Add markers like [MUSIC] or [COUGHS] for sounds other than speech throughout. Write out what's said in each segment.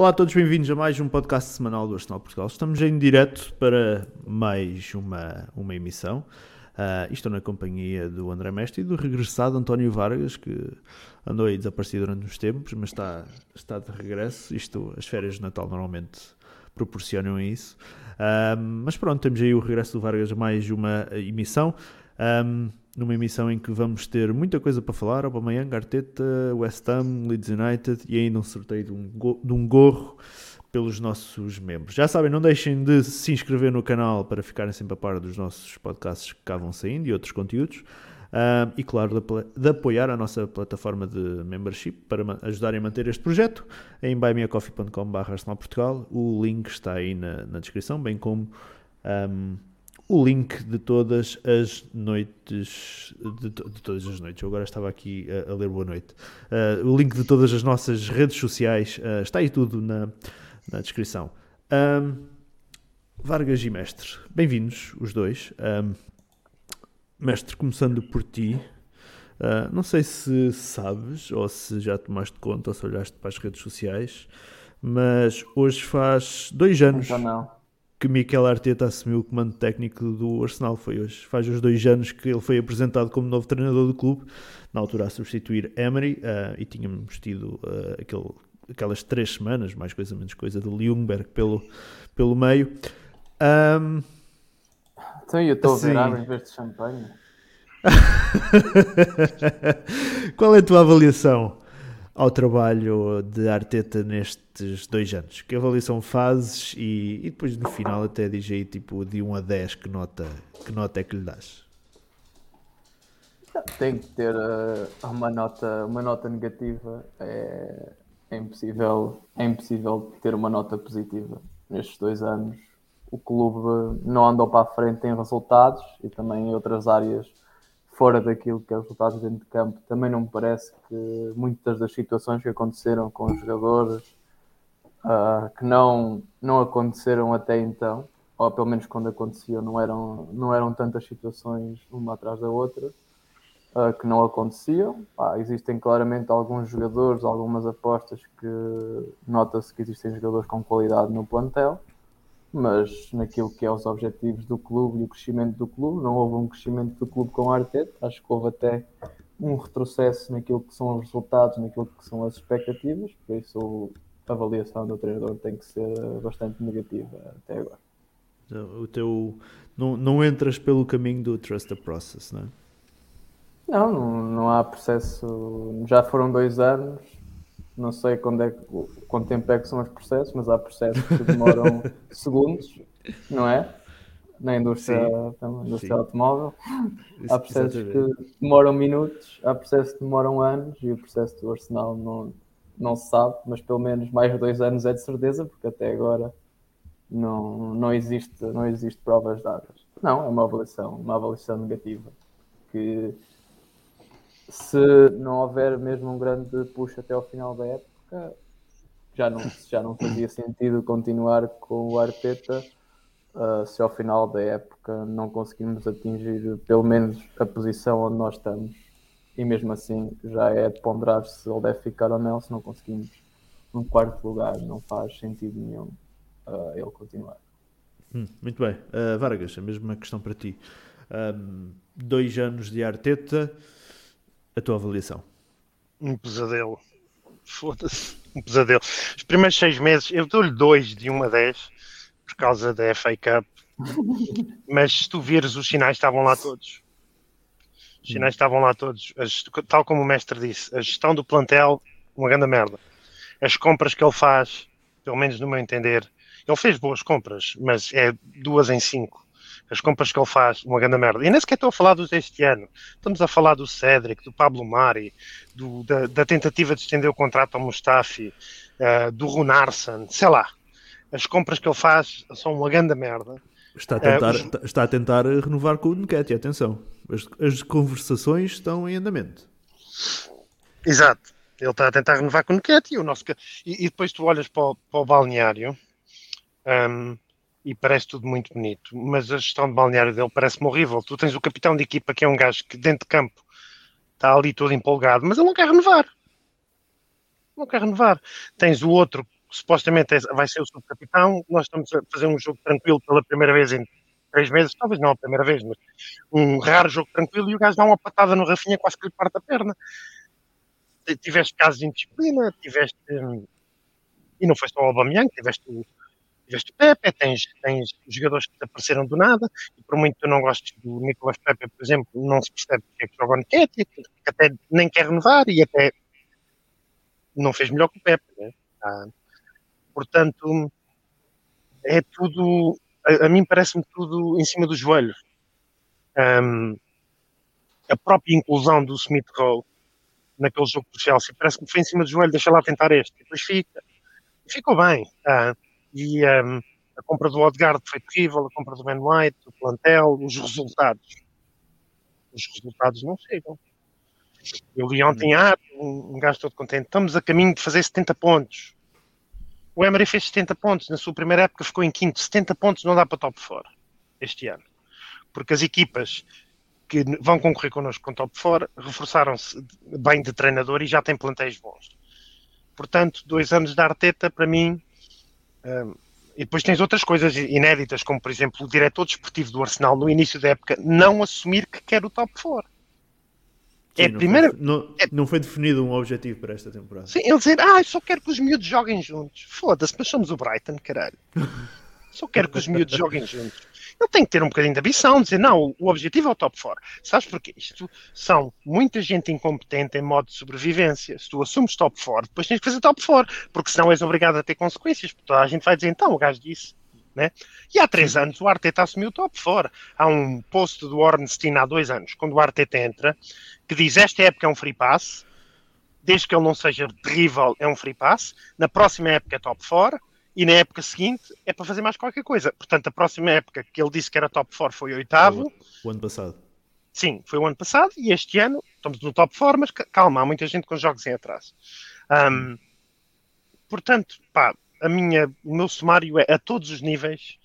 Olá a todos, bem-vindos a mais um podcast semanal do Arsenal Portugal. Estamos em direto para mais uma, uma emissão. Uh, estou na companhia do André Mestre e do regressado António Vargas, que andou aí desaparecido durante uns tempos, mas está, está de regresso. Isto, as férias de Natal normalmente proporcionam isso. Uh, mas pronto, temos aí o regresso do Vargas a mais uma emissão. Um, numa emissão em que vamos ter muita coisa para falar, Aubameyang, Arteta, West Ham, Leeds United e ainda um sorteio de um, de um gorro pelos nossos membros. Já sabem, não deixem de se inscrever no canal para ficarem sempre a par dos nossos podcasts que cá vão saindo e outros conteúdos. Uh, e claro, de, de, apoiar a nossa plataforma de membership para ajudarem a manter este projeto em buymeacoffee.com.br. O link está aí na, na descrição, bem como um, o link de todas as noites. De, de, todas as noites, eu agora estava aqui a, a ler Boa Noite. Uh, o link de todas as nossas redes sociais uh, está aí tudo na, na descrição. Um, Vargas e Mestre, bem-vindos os dois. Um, mestre, começando por ti. Uh, não sei se sabes ou se já tomaste conta ou se olhaste para as redes sociais, mas hoje faz dois anos. Então não que Mikel Arteta assumiu o comando técnico do Arsenal. Foi hoje. Faz os dois anos que ele foi apresentado como novo treinador do clube, na altura a substituir Emery, uh, e tínhamos tido uh, aquele, aquelas três semanas, mais coisa menos coisa, de Ljungberg pelo, pelo meio. Um, então eu estou assim... a ver em vez de champanhe. [LAUGHS] Qual é a tua avaliação ao trabalho de Arteta nestes dois anos? Que avaliação fazes e, e depois no final até diz aí tipo de 1 a 10 que nota, que nota é que lhe dás? Tem que ter uh, uma, nota, uma nota negativa. É, é, impossível, é impossível ter uma nota positiva nestes dois anos. O clube não andou para a frente em resultados e também em outras áreas fora daquilo que é os resultados dentro de campo, também não me parece que muitas das situações que aconteceram com os jogadores uh, que não, não aconteceram até então, ou pelo menos quando aconteciam, não eram, não eram tantas situações uma atrás da outra uh, que não aconteciam. Existem claramente alguns jogadores, algumas apostas que nota-se que existem jogadores com qualidade no plantel mas naquilo que é os objetivos do clube e o crescimento do clube, não houve um crescimento do clube com a Arteta, acho que houve até um retrocesso naquilo que são os resultados, naquilo que são as expectativas, por isso a avaliação do treinador tem que ser bastante negativa até agora. O teu não, não entras pelo caminho do trust the process, não é? Não, não, não há processo. Já foram dois anos, não sei quando é, quanto tempo é que são os processos, mas há processos que demoram [LAUGHS] segundos, não é? Na indústria, na indústria automóvel. Há processos Exatamente. que demoram minutos, há processos que demoram anos e o processo do Arsenal não, não se sabe, mas pelo menos mais de dois anos é de certeza, porque até agora não, não, existe, não existe provas dadas. Não, é uma avaliação, uma avaliação negativa que se não houver mesmo um grande push até ao final da época, já não, já não fazia sentido continuar com o Arteta uh, se ao final da época não conseguimos atingir pelo menos a posição onde nós estamos. E mesmo assim já é de ponderar se ele deve ficar ou não, se não conseguimos um quarto lugar, não faz sentido nenhum uh, ele continuar. Hum, muito bem. Uh, Vargas, a mesma questão para ti. Um, dois anos de Arteta a tua avaliação? Um pesadelo. Foda-se. Um pesadelo. Os primeiros seis meses, eu dou-lhe dois de 1 a 10 por causa da FA Cup. [LAUGHS] Mas se tu vires, os sinais estavam lá todos. Os sinais estavam lá todos. As, tal como o mestre disse, a gestão do plantel, uma grande merda. As compras que ele faz, pelo menos no meu entender, ele fez boas compras, mas é duas em cinco as compras que ele faz, uma grande merda. E nem sequer estou a falar dos deste ano. Estamos a falar do Cedric, do Pablo Mari, do, da, da, tentativa de estender o contrato ao Mustafi, uh, do Runarsson, sei lá. As compras que ele faz são uma grande merda. Está a tentar, uh, os... está a tentar renovar com o Nketi, atenção. As, as conversações estão em andamento. Exato. Ele está a tentar renovar com o Nketi. O nosso... e, e depois tu olhas para o, para o balneário. Um, e parece tudo muito bonito, mas a gestão de balneário dele parece-me horrível. Tu tens o capitão de equipa que é um gajo que dentro de campo está ali todo empolgado, mas ele não quer renovar. Não quer renovar. Tens o outro supostamente é, vai ser o subcapitão, nós estamos a fazer um jogo tranquilo pela primeira vez em três meses, talvez não a primeira vez, mas um raro jogo tranquilo e o gajo dá uma patada no Rafinha quase que lhe parte a perna. Tiveste casos de indisciplina, tiveste. E não foi só o Aubameyang, tiveste o, tiveste Pepe, tens, tens jogadores que apareceram do nada, e por muito que tu não gostes do Nicolas Pepe, por exemplo, não se percebe que é que joga o Nketiah, que até nem quer renovar e até não fez melhor que o Pepe. Né? Ah, portanto, é tudo, a, a mim parece-me tudo em cima do joelho. Um, a própria inclusão do Smith Rowe naquele jogo do Chelsea parece-me que foi em cima do joelho, deixa lá tentar este, e depois fica. Ficou bem. Uh, e um, a compra do Odegaard foi terrível, a compra do Ben White, o plantel, os resultados. Os resultados não chegam. Eu li ontem, ah, um, um gajo todo contente, estamos a caminho de fazer 70 pontos. O Emery fez 70 pontos, na sua primeira época ficou em quinto. 70 pontos não dá para top 4 este ano. Porque as equipas que vão concorrer connosco com top 4 reforçaram-se bem de treinador e já têm plantéis bons. Portanto, dois anos de Arteta, para mim, um, e depois tens outras coisas inéditas, como por exemplo o diretor desportivo do Arsenal no início da época não assumir que quer o top 4. Sim, é não, primeira... foi, não, é... não, foi, definido um objetivo para esta temporada. Sim, ele dizer, ah, só quero que os miúdos joguem juntos. Foda-se, mas somos o Brighton, caralho. Só quero que os miúdos joguem juntos. Ele tem que ter um bocadinho de ambição, dizer, não, o objetivo é o top 4. Sabes porquê? Isto são muita gente incompetente em modo de sobrevivência. Se tu assumes top 4, depois tens que fazer top 4, porque senão és obrigado a ter consequências, porque toda a gente vai dizer, então, o gajo disse. Né? E há três anos o Arteta assumiu o top 4. Há um post do Ornstein há dois anos, quando o Arteta entra, que diz esta época é um free pass, desde que ele não seja terrível, é um free pass. Na próxima época é top 4 e na época seguinte é para fazer mais qualquer coisa. Portanto, a próxima época que ele disse que era top 4 foi oitavo. O, ano passado. Sim, foi o ano passado e este ano estamos no top 4, mas calma, há muita gente com jogos em atraso. Um, portanto, pá, a minha, o meu sumário é a todos os níveis,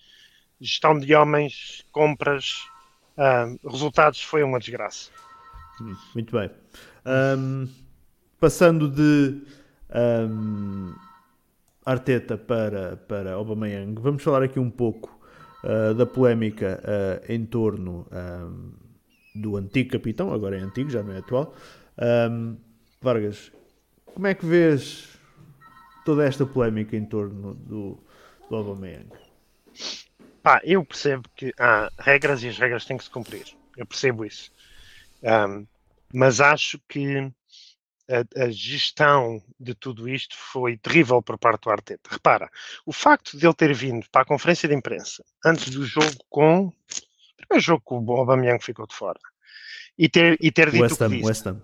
gestão de homens, compras, um, resultados, foi uma desgraça. Hum, muito bem. Um, passando de Arteta para, para Aubameyang, vamos falar aqui um pouco uh, da polémica uh, em torno um, do antigo capitão, agora é antigo, já não é atual. Um, Vargas, como é que vês toda esta polémica em torno do, do Aubameyang? Pá, eu percebo que há regras e as regras têm que se cumprir. Eu percebo isso. Um, mas acho que a, a, gestão de tudo isto foi terrível por parte do Arteta. Repara, o facto de ele ter vindo para a conferência de imprensa antes do jogo com. O primeiro jogo que o Aubameyang ficou de fora. E ter, e ter dito West o que disse. West Ham.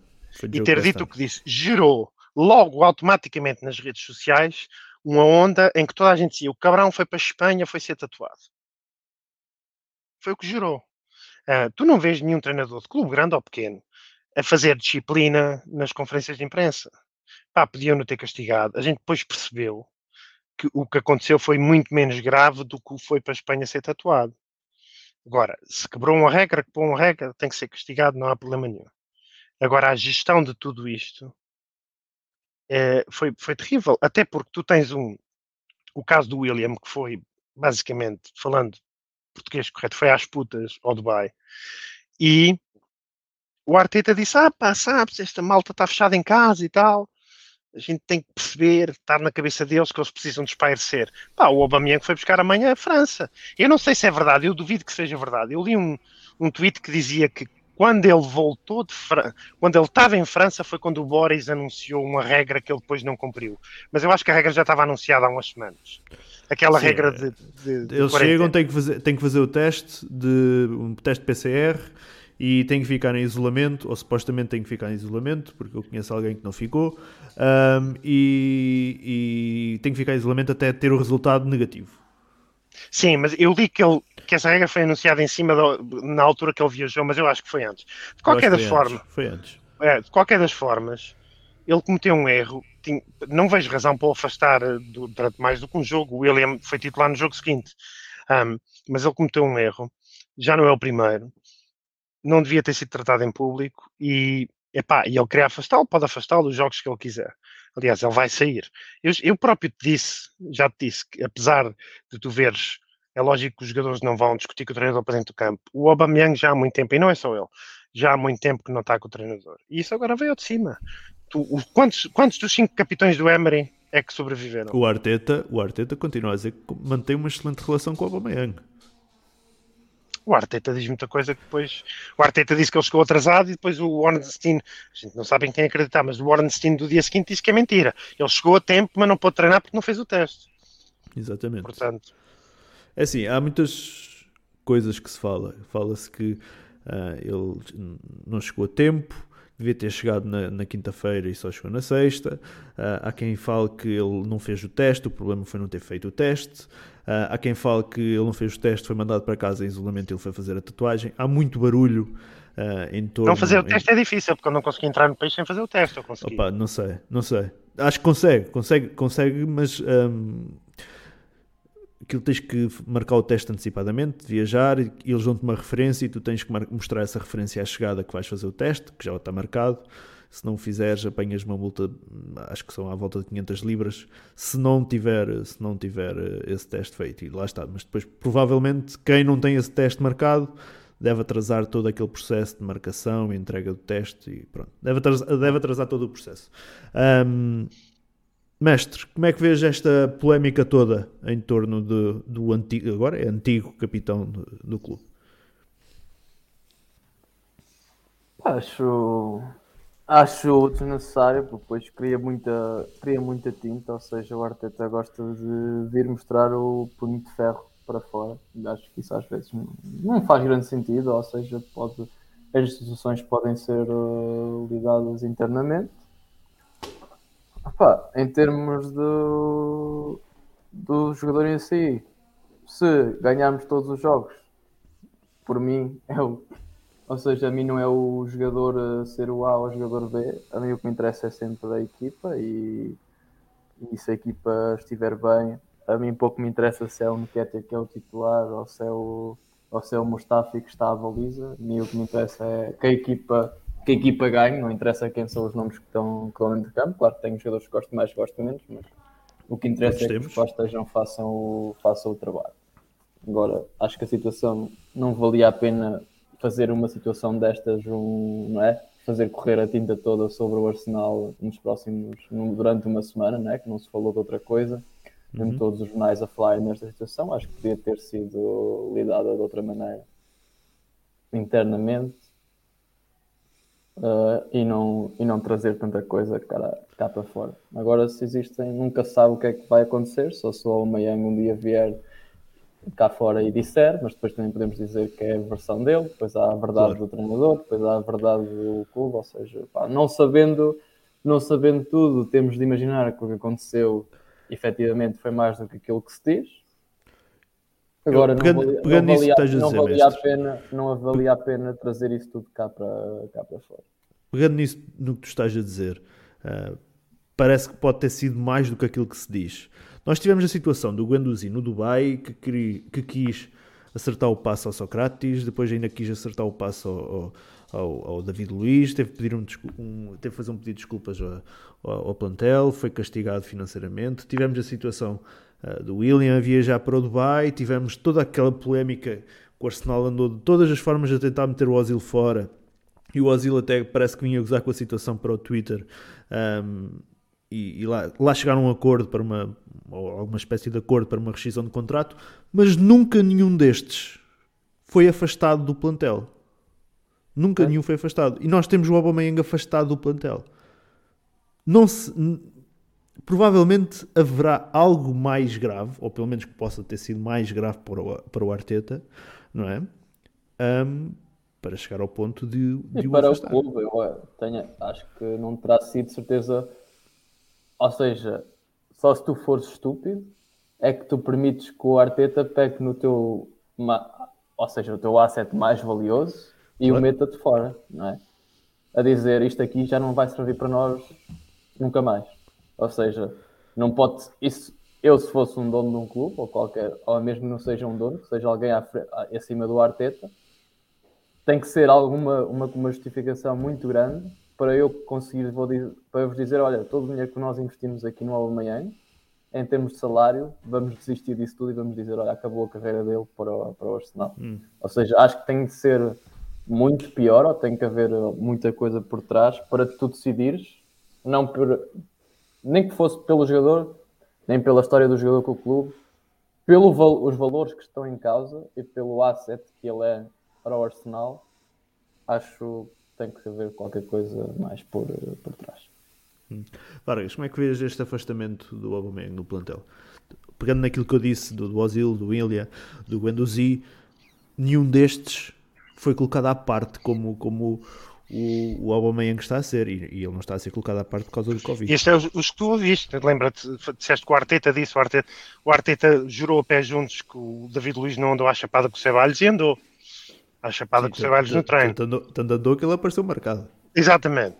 E ter dito o que disse. Gerou logo automaticamente nas redes sociais uma onda em que toda a gente dizia o Cabrão foi para a Espanha, foi ser tatuado. Foi o que gerou. Uh, tu não vês nenhum treinador de clube grande ou pequeno a fazer disciplina nas conferências de imprensa. Pá, podiam-no ter castigado. A gente depois percebeu que o que aconteceu foi muito menos grave do que foi para a Espanha ser tatuado. Agora, se quebrou uma regra, quebrou uma regra, tem que ser castigado, não há problema nenhum. Agora, a gestão de tudo isto é, foi, foi terrível, até porque tu tens um, o caso do William, que foi basicamente, falando português correto, foi às putas ao Dubai, e o Arteta disse: Ah, pá, sabes, esta malta está fechada em casa e tal. A gente tem que perceber, estar na cabeça deles que eles precisam de espairecer. Pá, o Aubameyang foi buscar amanhã a França. Eu não sei se é verdade, eu duvido que seja verdade. Eu li um, um tweet que dizia que quando ele voltou de França, quando ele estava em França, foi quando o Boris anunciou uma regra que ele depois não cumpriu. Mas eu acho que a regra já estava anunciada há umas semanas. Aquela Sim, regra de. de, de eles chegam, têm que, fazer, têm que fazer o teste de um teste PCR e tem que ficar em isolamento, ou supostamente tem que ficar em isolamento, porque eu conheço alguém que não ficou, um, e, e tem que ficar em isolamento até ter o resultado negativo. Sim, mas eu li que, ele, que essa regra foi anunciada em cima do, na altura que ele viajou, mas eu acho que foi antes. De qualquer das formas. Foi antes. É, de qualquer das formas, ele cometeu um erro. Tinha, não vejo razão para o afastar eh, do, durante mais do que um jogo. O William foi titular no jogo seguinte. Um, mas ele cometeu um erro. Já não é o primeiro não devia ter sido tratado em público e, epá, e ele queria afastá-lo, pode afastá-lo dos jogos que ele quiser. Aliás, ele vai sair. Eu, eu próprio te disse, já te disse, que apesar de tu veres, é lógico que os jogadores não vão discutir com o treinador para dentro do campo. O Aubameyang já há muito tempo, e não é só ele, já há muito tempo que não está com o treinador. E isso agora veio de cima. Tu, o, quantos, quantos dos cinco capitães do Emery é que sobreviveram? O Arteta, o Arteta continua a dizer que mantém uma excelente relação com o Aubameyang. O Arteta diz muita coisa que depois. O Arteta disse que ele chegou atrasado e depois o Ornstein. A gente não sabe em quem acreditar, mas o Ornstein do dia seguinte disse que é mentira. Ele chegou a tempo, mas não pôde treinar porque não fez o teste. Exatamente. Portanto, É assim, há muitas coisas que se fala. Fala-se que ah, ele não chegou a tempo, devia ter chegado na, na quinta-feira e só chegou na sexta. Ah, há quem fale que ele não fez o teste, o problema foi não ter feito o teste. Ah, há quem fale que ele não fez o teste, foi mandado para casa em isolamento e ele foi fazer a tatuagem. Há muito barulho ah, em torno. não fazer o em- teste é difícil, porque eu não consegui entrar no país sem fazer o teste. Eu consegui. Opa, não sei, não sei. Acho que consegue, consegue, consegue, mas hum, aquilo tens que marcar o teste antecipadamente, viajar, e eles dão-te uma referência e tu tens que mostrar essa referência à chegada que vais fazer o teste, que já está marcado. Se não fizeres, apanhas uma multa, acho que são à volta de 500 libras, se não tiver, se não tiver eh, esse teste feito. E lá está. Mas depois, provavelmente, quem não tem esse teste marcado deve atrasar todo aquele processo de marcação e entrega do teste e pronto. Deve atrasar, deve atrasar todo o processo. Ahm, mestre, como é que vês esta polémica toda em torno de- do antigo, agora é antigo capitão do, do clube? Acho, acho desnecessário, porque depois cria muita, cria muita tinta, ou seja, o Arteta gosta de vir mostrar o punho de ferro para fora. Acho que isso às vezes não- faz grande sentido, ou seja, pode, as instituições podem ser eh, lidadas internamente. Epá, em termos do, do jogador em si, se ganharmos todos os jogos, por mim é o ou seja, a mim não é o jogador a ser o A ou o jogador B. A mim o que me interessa é sempre a equipa e, e se a equipa estiver bem, a mim pouco me interessa se é o Nketiah que é o titular ou se é o, ou se é o Mustafi que está à baliza. A mim o que me interessa é que a equipa, que a equipa ganhe, não interessa quem são os nomes que estão, que estão dentro de campo. Claro que tenho jogadores que gosto mais, gosto menos, mas o que interessa Todos é que temos. os que estejam façam o, façam o trabalho. Agora, acho que a situação não valia a pena fazer uma situação destas, um, não é? Fazer correr a tinta toda sobre o Arsenal nos próximos, durante uma semana, não é? Que não se falou de outra coisa. Mesmo todos os jornais a falar nesta situação, acho que podia ter sido lidada de outra maneira. Internamente. uh, e, não, e não trazer tanta coisa cá, cá para fora. Agora, se existem, nunca sabe o que é que vai acontecer, só se o Aubameyang um dia vier cá fora e disser, mas depois também podemos dizer que é a versão dele, depois há a verdade Claro. do treinador, depois há a verdade do clube, ou seja, pá, não sabendo não sabendo tudo, temos de imaginar que o que aconteceu efetivamente foi mais do que aquilo que se diz. Agora, pegando- não valia, não valia, a não dizer, valia a pena, não valia a pena trazer isso tudo cá para, cá para fora. Pegando nisso no que tu estás a dizer, ah, parece que pode ter sido mais do que aquilo que se diz. Nós tivemos a situação do Guendouzi no Dubai que, queri- que quis acertar o passo ao Socrates, depois ainda quis acertar o passo ao, ao- ao- David Luiz, teve que, pedir um, um- teve fazer um pedido de desculpas ao, ao- plantel, foi castigado financeiramente. Tivemos a situação ah, do William a viajar para o Dubai, tivemos toda aquela polémica que o Arsenal andou de todas as formas a tentar meter o Ozil fora. E o Ozil até parece que vinha gozar com a situação para o Twitter. um, e e lá, lá chegaram a um acordo para uma, ou alguma espécie de acordo para uma rescisão de contrato, mas nunca nenhum destes foi afastado do plantel. Nunca É. nenhum foi afastado. E nós temos o Aubameyang afastado do plantel. Não se, provavelmente haverá algo mais grave, ou pelo menos que possa ter sido mais grave para o, para o Arteta, não é? Um, para chegar ao ponto de, de E o para o afastar. clube, eu eh, tenho, acho que não terá sido certeza. Ou seja, só se tu fores estúpido, é que tu permites que o Arteta pegue no teu, ou seja, o teu asset mais valioso e Claro. o meta-te fora, não é? A dizer isto aqui já não vai servir para nós nunca mais. Ou seja, não pode. Isso, eu, se fosse um dono de um clube, ou qualquer, ou mesmo não seja um dono, seja alguém à- acima do Arteta, tem que ser alguma uma, uma justificação muito grande para eu conseguir, vou dizer, para vos dizer, olha, todo o dinheiro que nós investimos aqui no Aubameyang, em termos de salário, vamos desistir disso tudo e vamos dizer, olha, acabou a carreira dele para o, para o Arsenal. Hum. Ou seja, acho que tem de ser muito pior, ou tem que haver muita coisa por trás para tu decidires, não por, nem que fosse pelo jogador, nem pela história do jogador com o clube, pelos os valores que estão em causa e pelo asset que ele é para o Arsenal, acho tem que haver qualquer coisa mais por, por trás. Hum. Vargas, como é que vês este afastamento do Aubameyang no plantel? Pegando naquilo que eu disse do, do Ozil, do Ilha, do Guendouzi, nenhum destes foi colocado à parte como, como o, o Aubameyang está a ser, e, e, ele não está a ser colocado à parte por causa do Covid. Este é os, os que tu ouviste, lembra-te, disseste que o Arteta disse, o Arteta, o Arteta jurou a pé juntos que o David Luiz não andou à chapada com o Ceballos e andou à chapada Sim, com o Ceballos no treino. Tanto, andou que ele apareceu marcado. Exatamente.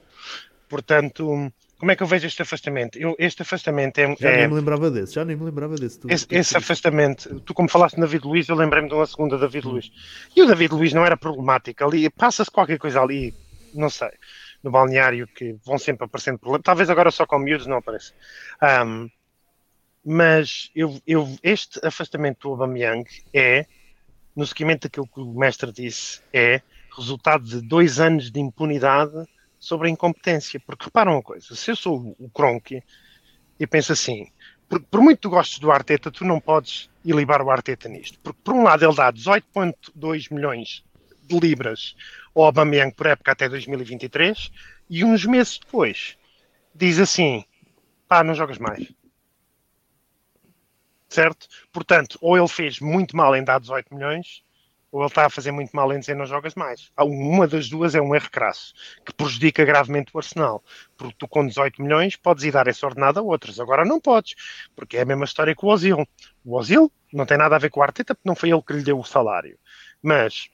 Portanto, como é que eu vejo este afastamento? Eu, este afastamento é. Já é... nem me lembrava desse, já nem me lembrava desse. Tu, esse, tu, esse afastamento, tu como falaste de David Luiz, eu lembrei-me de uma segunda David hum. Luiz. E o David Luiz não era problemático ali, passa-se qualquer coisa ali, não sei, no balneário que vão sempre aparecendo problemas. Talvez agora só com miúdos não apareça. Um, mas eu, eu, este afastamento do Aubameyang é, no seguimento daquilo que o mestre disse, é resultado de dois anos de impunidade sobre a incompetência. Porque repara uma coisa, se eu sou o Kronk e penso assim, por, por, muito que gostes do Arteta, tu não podes ilibar o Arteta nisto. Porque por um lado ele dá 18.2 milhões de libras ao Aubameyang por época até 2023 e uns meses depois diz assim, pá, não jogas mais. Certo? Portanto, ou ele fez muito mal em dar 18 milhões ou ele está a fazer muito mal em dizer não jogas mais. Uma das duas é um erro crasso, que prejudica gravemente o Arsenal. Porque tu com 18 milhões podes ir dar essa ordenada a outros. Agora não podes, porque é a mesma história que o Ozil. O Ozil não tem nada a ver com o Arteta, porque não foi ele que lhe deu o salário. Mas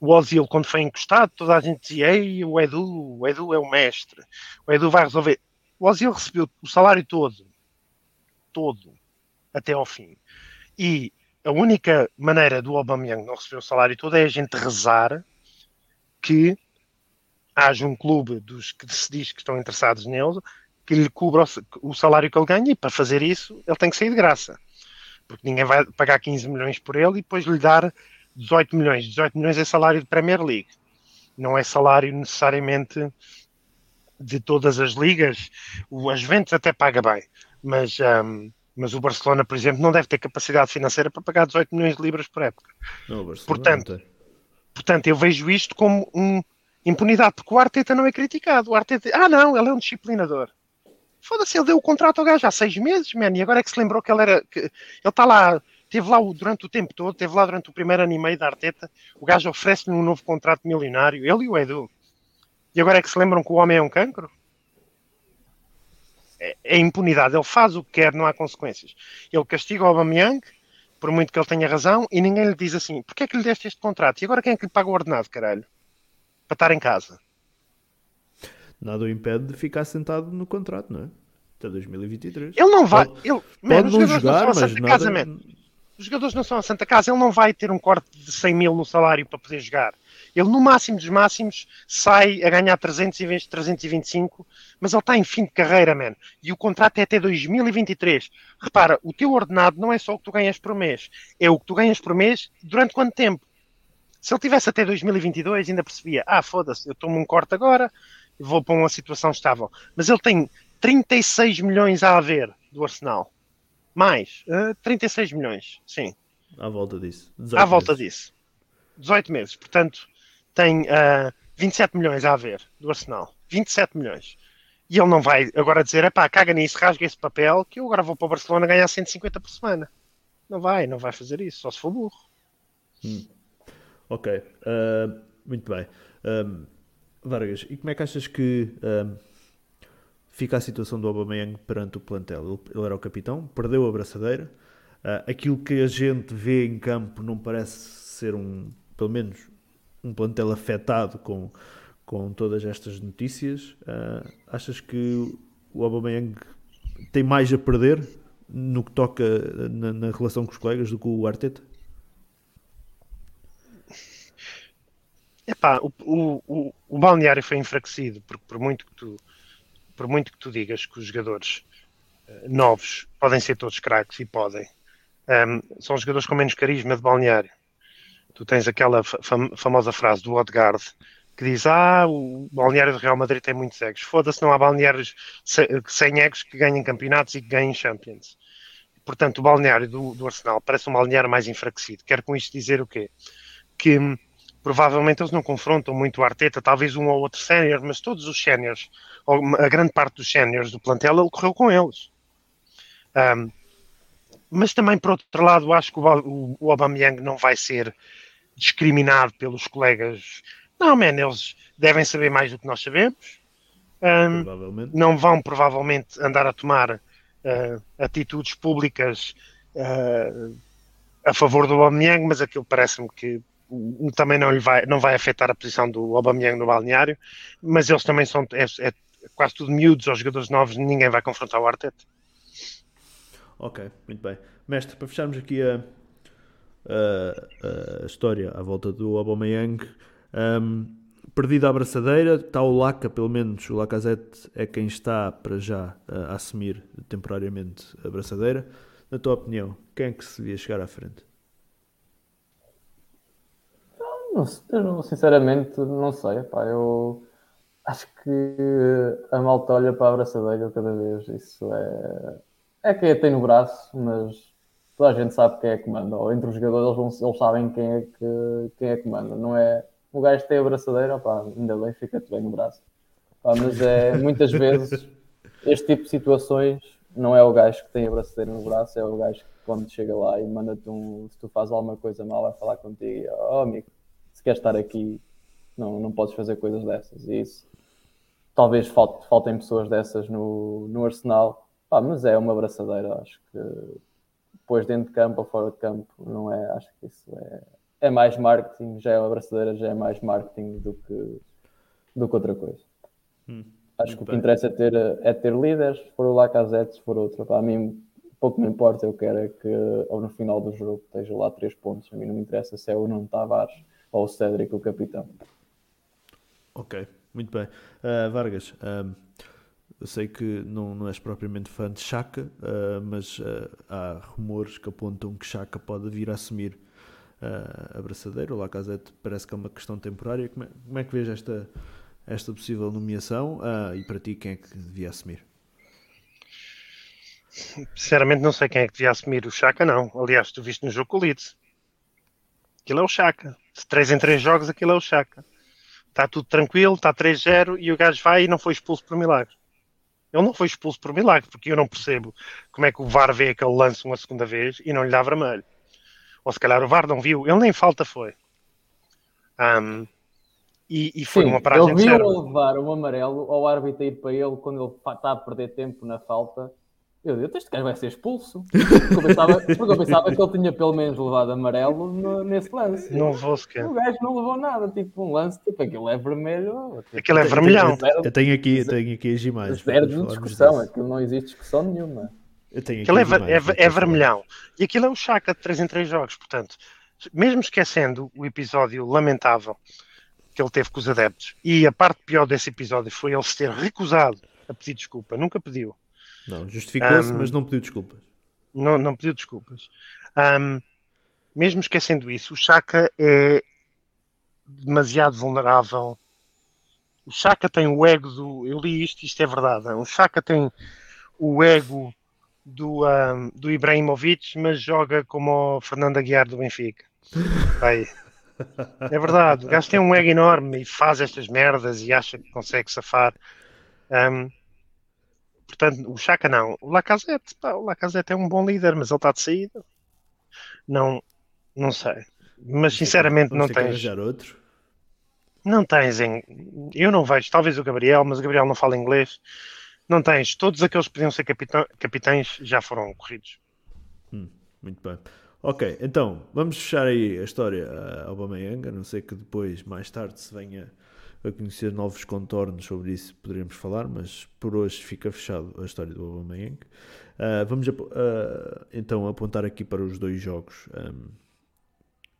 o Ozil, quando foi encostado, toda a gente dizia, ei, o Edu, o Edu é o mestre. O Edu vai resolver. O Ozil recebeu o salário todo. Todo. Até ao fim. E a única maneira do Aubameyang não receber o salário todo é a gente rezar que haja um clube dos que se diz que estão interessados nele que lhe cubra o salário que ele ganha e para fazer isso ele tem que sair de graça. Porque ninguém vai pagar 15 milhões por ele e depois lhe dar 18 milhões. 18 milhões é salário de Premier League. Não é salário necessariamente de todas as ligas. O Juventus até paga bem mas um, mas o Barcelona, por exemplo, não deve ter capacidade financeira para pagar 18 milhões de libras por época. Não, portanto, portanto, eu vejo isto como um impunidade, porque o Arteta não é criticado. O Arteta, ah não, ele é um disciplinador. Foda-se, ele deu o contrato ao gajo há seis meses, man, e agora é que se lembrou que ele era. Que, ele está lá, esteve lá durante o tempo todo, esteve lá durante o primeiro ano e meio da Arteta. O gajo oferece-lhe um novo contrato milionário, ele e o Edu. E agora é que se lembram que o homem é um cancro? É, é impunidade. Ele faz o que quer, não há consequências. Ele castiga o Aubameyang, por muito que ele tenha razão, e ninguém lhe diz assim, porquê é que lhe deste este contrato? E agora quem é que lhe paga o ordenado, caralho? Para estar em casa. Nada o impede de ficar sentado no contrato, não é? Até 2023. Ele não vai... Pode, ele, pode não jogar, mas nada... Casa, Os jogadores não são a Santa Casa. Ele não vai ter um corte de 100 mil no salário para poder jogar. Ele, no máximo dos máximos, sai a ganhar 300 em vez de 325, mas ele está em fim de carreira, man. E o contrato é até 2023. Repara, o teu ordenado não é só o que tu ganhas por mês, é o que tu ganhas por mês durante quanto tempo? Se ele tivesse até 2022, ainda percebia, ah, foda-se, eu tomo um corte agora, vou para uma situação estável. Mas ele tem 36 milhões a haver do Arsenal. Mais, uh, eh, 36 milhões, sim. À volta disso. À volta disso. 18 meses. Portanto, tem uh, ah, 27 milhões a haver do Arsenal. 27 milhões. E ele não vai agora dizer, pá, caga nisso, rasga esse papel, que eu agora vou para o Barcelona ganhar 150 por semana. Não vai, não vai fazer isso, só se for burro. Hum. Ok, uh, muito bem. Um, Vargas, e como é que achas que um, fica a situação do Aubameyang perante o plantel? Ele, ele era o capitão, perdeu a braçadeira. Uh, aquilo que a gente vê em campo não parece ser um, pelo menos um plantel afetado com, com todas estas notícias. Uh, achas que o Aubameyang tem mais a perder no que toca na, na, relação com os colegas do que o Arteta? epá, o, o, o, o balneário foi enfraquecido, porque por muito que tu, por muito que tu digas que os jogadores uh, novos podem ser todos craques e podem, um, são jogadores com menos carisma de balneário. Tu tens aquela fam famosa frase do Odegaard que diz: Ah, o balneário do Real Madrid tem muitos egos. Foda-se, não há balneários sem egos que ganhem campeonatos e que ganhem Champions. Portanto, o balneário do, do Arsenal parece um balneário mais enfraquecido. Quero com isto dizer o quê? Que hum, provavelmente eles não confrontam muito o Arteta, talvez um ou outro sénior, mas todos os séniores, ou a grande parte dos séniores do plantel, ele correu com eles. Um, mas também, por outro lado, acho que o, o Aubameyang não vai ser discriminado pelos colegas. Não, man, eles devem saber mais do que nós sabemos. Um, não vão provavelmente andar a tomar uh, atitudes públicas uh, a favor do Aubameyang, mas aquilo parece-me que também não, lhe vai, não vai afetar a posição do Aubameyang no balneário, mas eles também são é, é quase tudo miúdos aos jogadores novos, ninguém vai confrontar o Arteta. Ok, muito bem. Mestre, para fecharmos aqui a, a, a história à volta do Aubameyang, um, perdida a abraçadeira, está o Laca, pelo menos o Lacazette é quem está para já a assumir temporariamente a abraçadeira. Na tua opinião, quem é que se devia chegar à frente? Não, sinceramente, não sei. Pá, eu acho que a malta olha para a abraçadeira cada vez. Isso é. É quem tem no braço, mas toda a gente sabe quem é que manda. Ou entre os jogadores eles, vão, eles sabem quem é, que, quem é que manda. Não é. O gajo tem a abraçadeira, pá, ainda bem, fica-te bem no braço. Pá, mas é muitas vezes [LAUGHS] este tipo de situações não é o gajo que tem a abraçadeira no braço, é o gajo que quando chega lá e manda-te um. Se tu fazes alguma coisa mal, vai falar contigo. E, oh, amigo, queres estar aqui, não, não podes fazer coisas dessas. E isso, talvez falte, faltem pessoas dessas no, no Arsenal, Pá, mas é uma abraçadeira, acho que depois dentro de campo ou fora de campo, não é, acho que isso é, é mais marketing, já é uma abraçadeira, já é mais marketing do que, do que outra coisa. Hum, acho que bem. o que interessa é ter, é ter líderes, se for o Lacazette, se for outro, para mim pouco me importa, eu quero é que ou no final do jogo esteja lá três pontos, a mim não me interessa se é o Nuno Tavares ou o Cédric, o capitão. Ok, muito bem. Uh, Vargas, um, eu sei que não, não és propriamente fã de Chaka, uh, mas uh, há rumores que apontam que Chaka pode vir a assumir a braçadeira. O Lacazette parece que é uma questão temporária. Como é, como é que vês esta, esta possível nomeação e para ti quem é que devia assumir? Sinceramente não sei quem é que devia assumir o Chaka, não. Aliás, tu viste no jogo com o Leeds. Aquilo é o Chaka. Se 3 em 3 jogos, aquilo é o Chaka. Está tudo tranquilo, está 3-0 e o gajo vai e não foi expulso por milagre. Ele não foi expulso por milagre, porque eu não percebo como é que o VAR vê aquele lance uma segunda vez e não lhe dá vermelho. Ou se calhar o VAR não viu, ele nem falta foi. Um, e, e, foi Sim, uma paragem Ele viu levar um amarelo ao árbitro ir para ele quando ele está a perder tempo na falta eu disse, este gajo vai ser expulso. Porque eu, pensava, porque eu pensava que ele tinha pelo menos levado amarelo no, nesse lance. Não levou sequer. O gajo não levou nada, tipo um lance, tipo aquilo é vermelho. Tipo, aquilo é vermelhão. Eu tenho aqui, tenho aqui as imagens. Zero de discussão, aquilo não existe discussão nenhuma. Eu tenho aquilo é, imagens, é, é vermelhão. E aquilo é o Chaka de 3 em 3 jogos, portanto, mesmo esquecendo o episódio lamentável que ele teve com os adeptos, e a parte pior desse episódio foi ele se ter recusado a pedir desculpa, nunca pediu não, justificou-se, um, mas não pediu desculpas. Não, não pediu desculpas. Um, mesmo esquecendo isso, o Chaka é demasiado vulnerável. O Chaka tem o ego do. Eu li isto, isto é verdade. O Chaka tem o ego do, um, do Ibrahimovic, mas joga como o Fernando Aguiar do Benfica. Vai. É verdade, o gajo tem um ego enorme e faz estas merdas e acha que consegue safar. Um, Portanto, o Chaka não. O Lacazette, pá, o Lacazette é um bom líder, mas ele está de saída. Não, não sei. Mas sinceramente não tens. outro? Não tens em. Eu não vejo, talvez o Gabriel, mas o Gabriel não fala inglês. Não tens. Todos aqueles que podiam ser capitão, capitães já foram corridos. Hum, muito bem. Ok, então vamos fechar aí a história a Aubameyang, a não ser que depois, mais tarde, se venha a conhecer novos contornos sobre isso poderíamos falar, mas por hoje fica fechado a história do Aubameyang. Uh, vamos uh, então apontar aqui para os dois jogos um,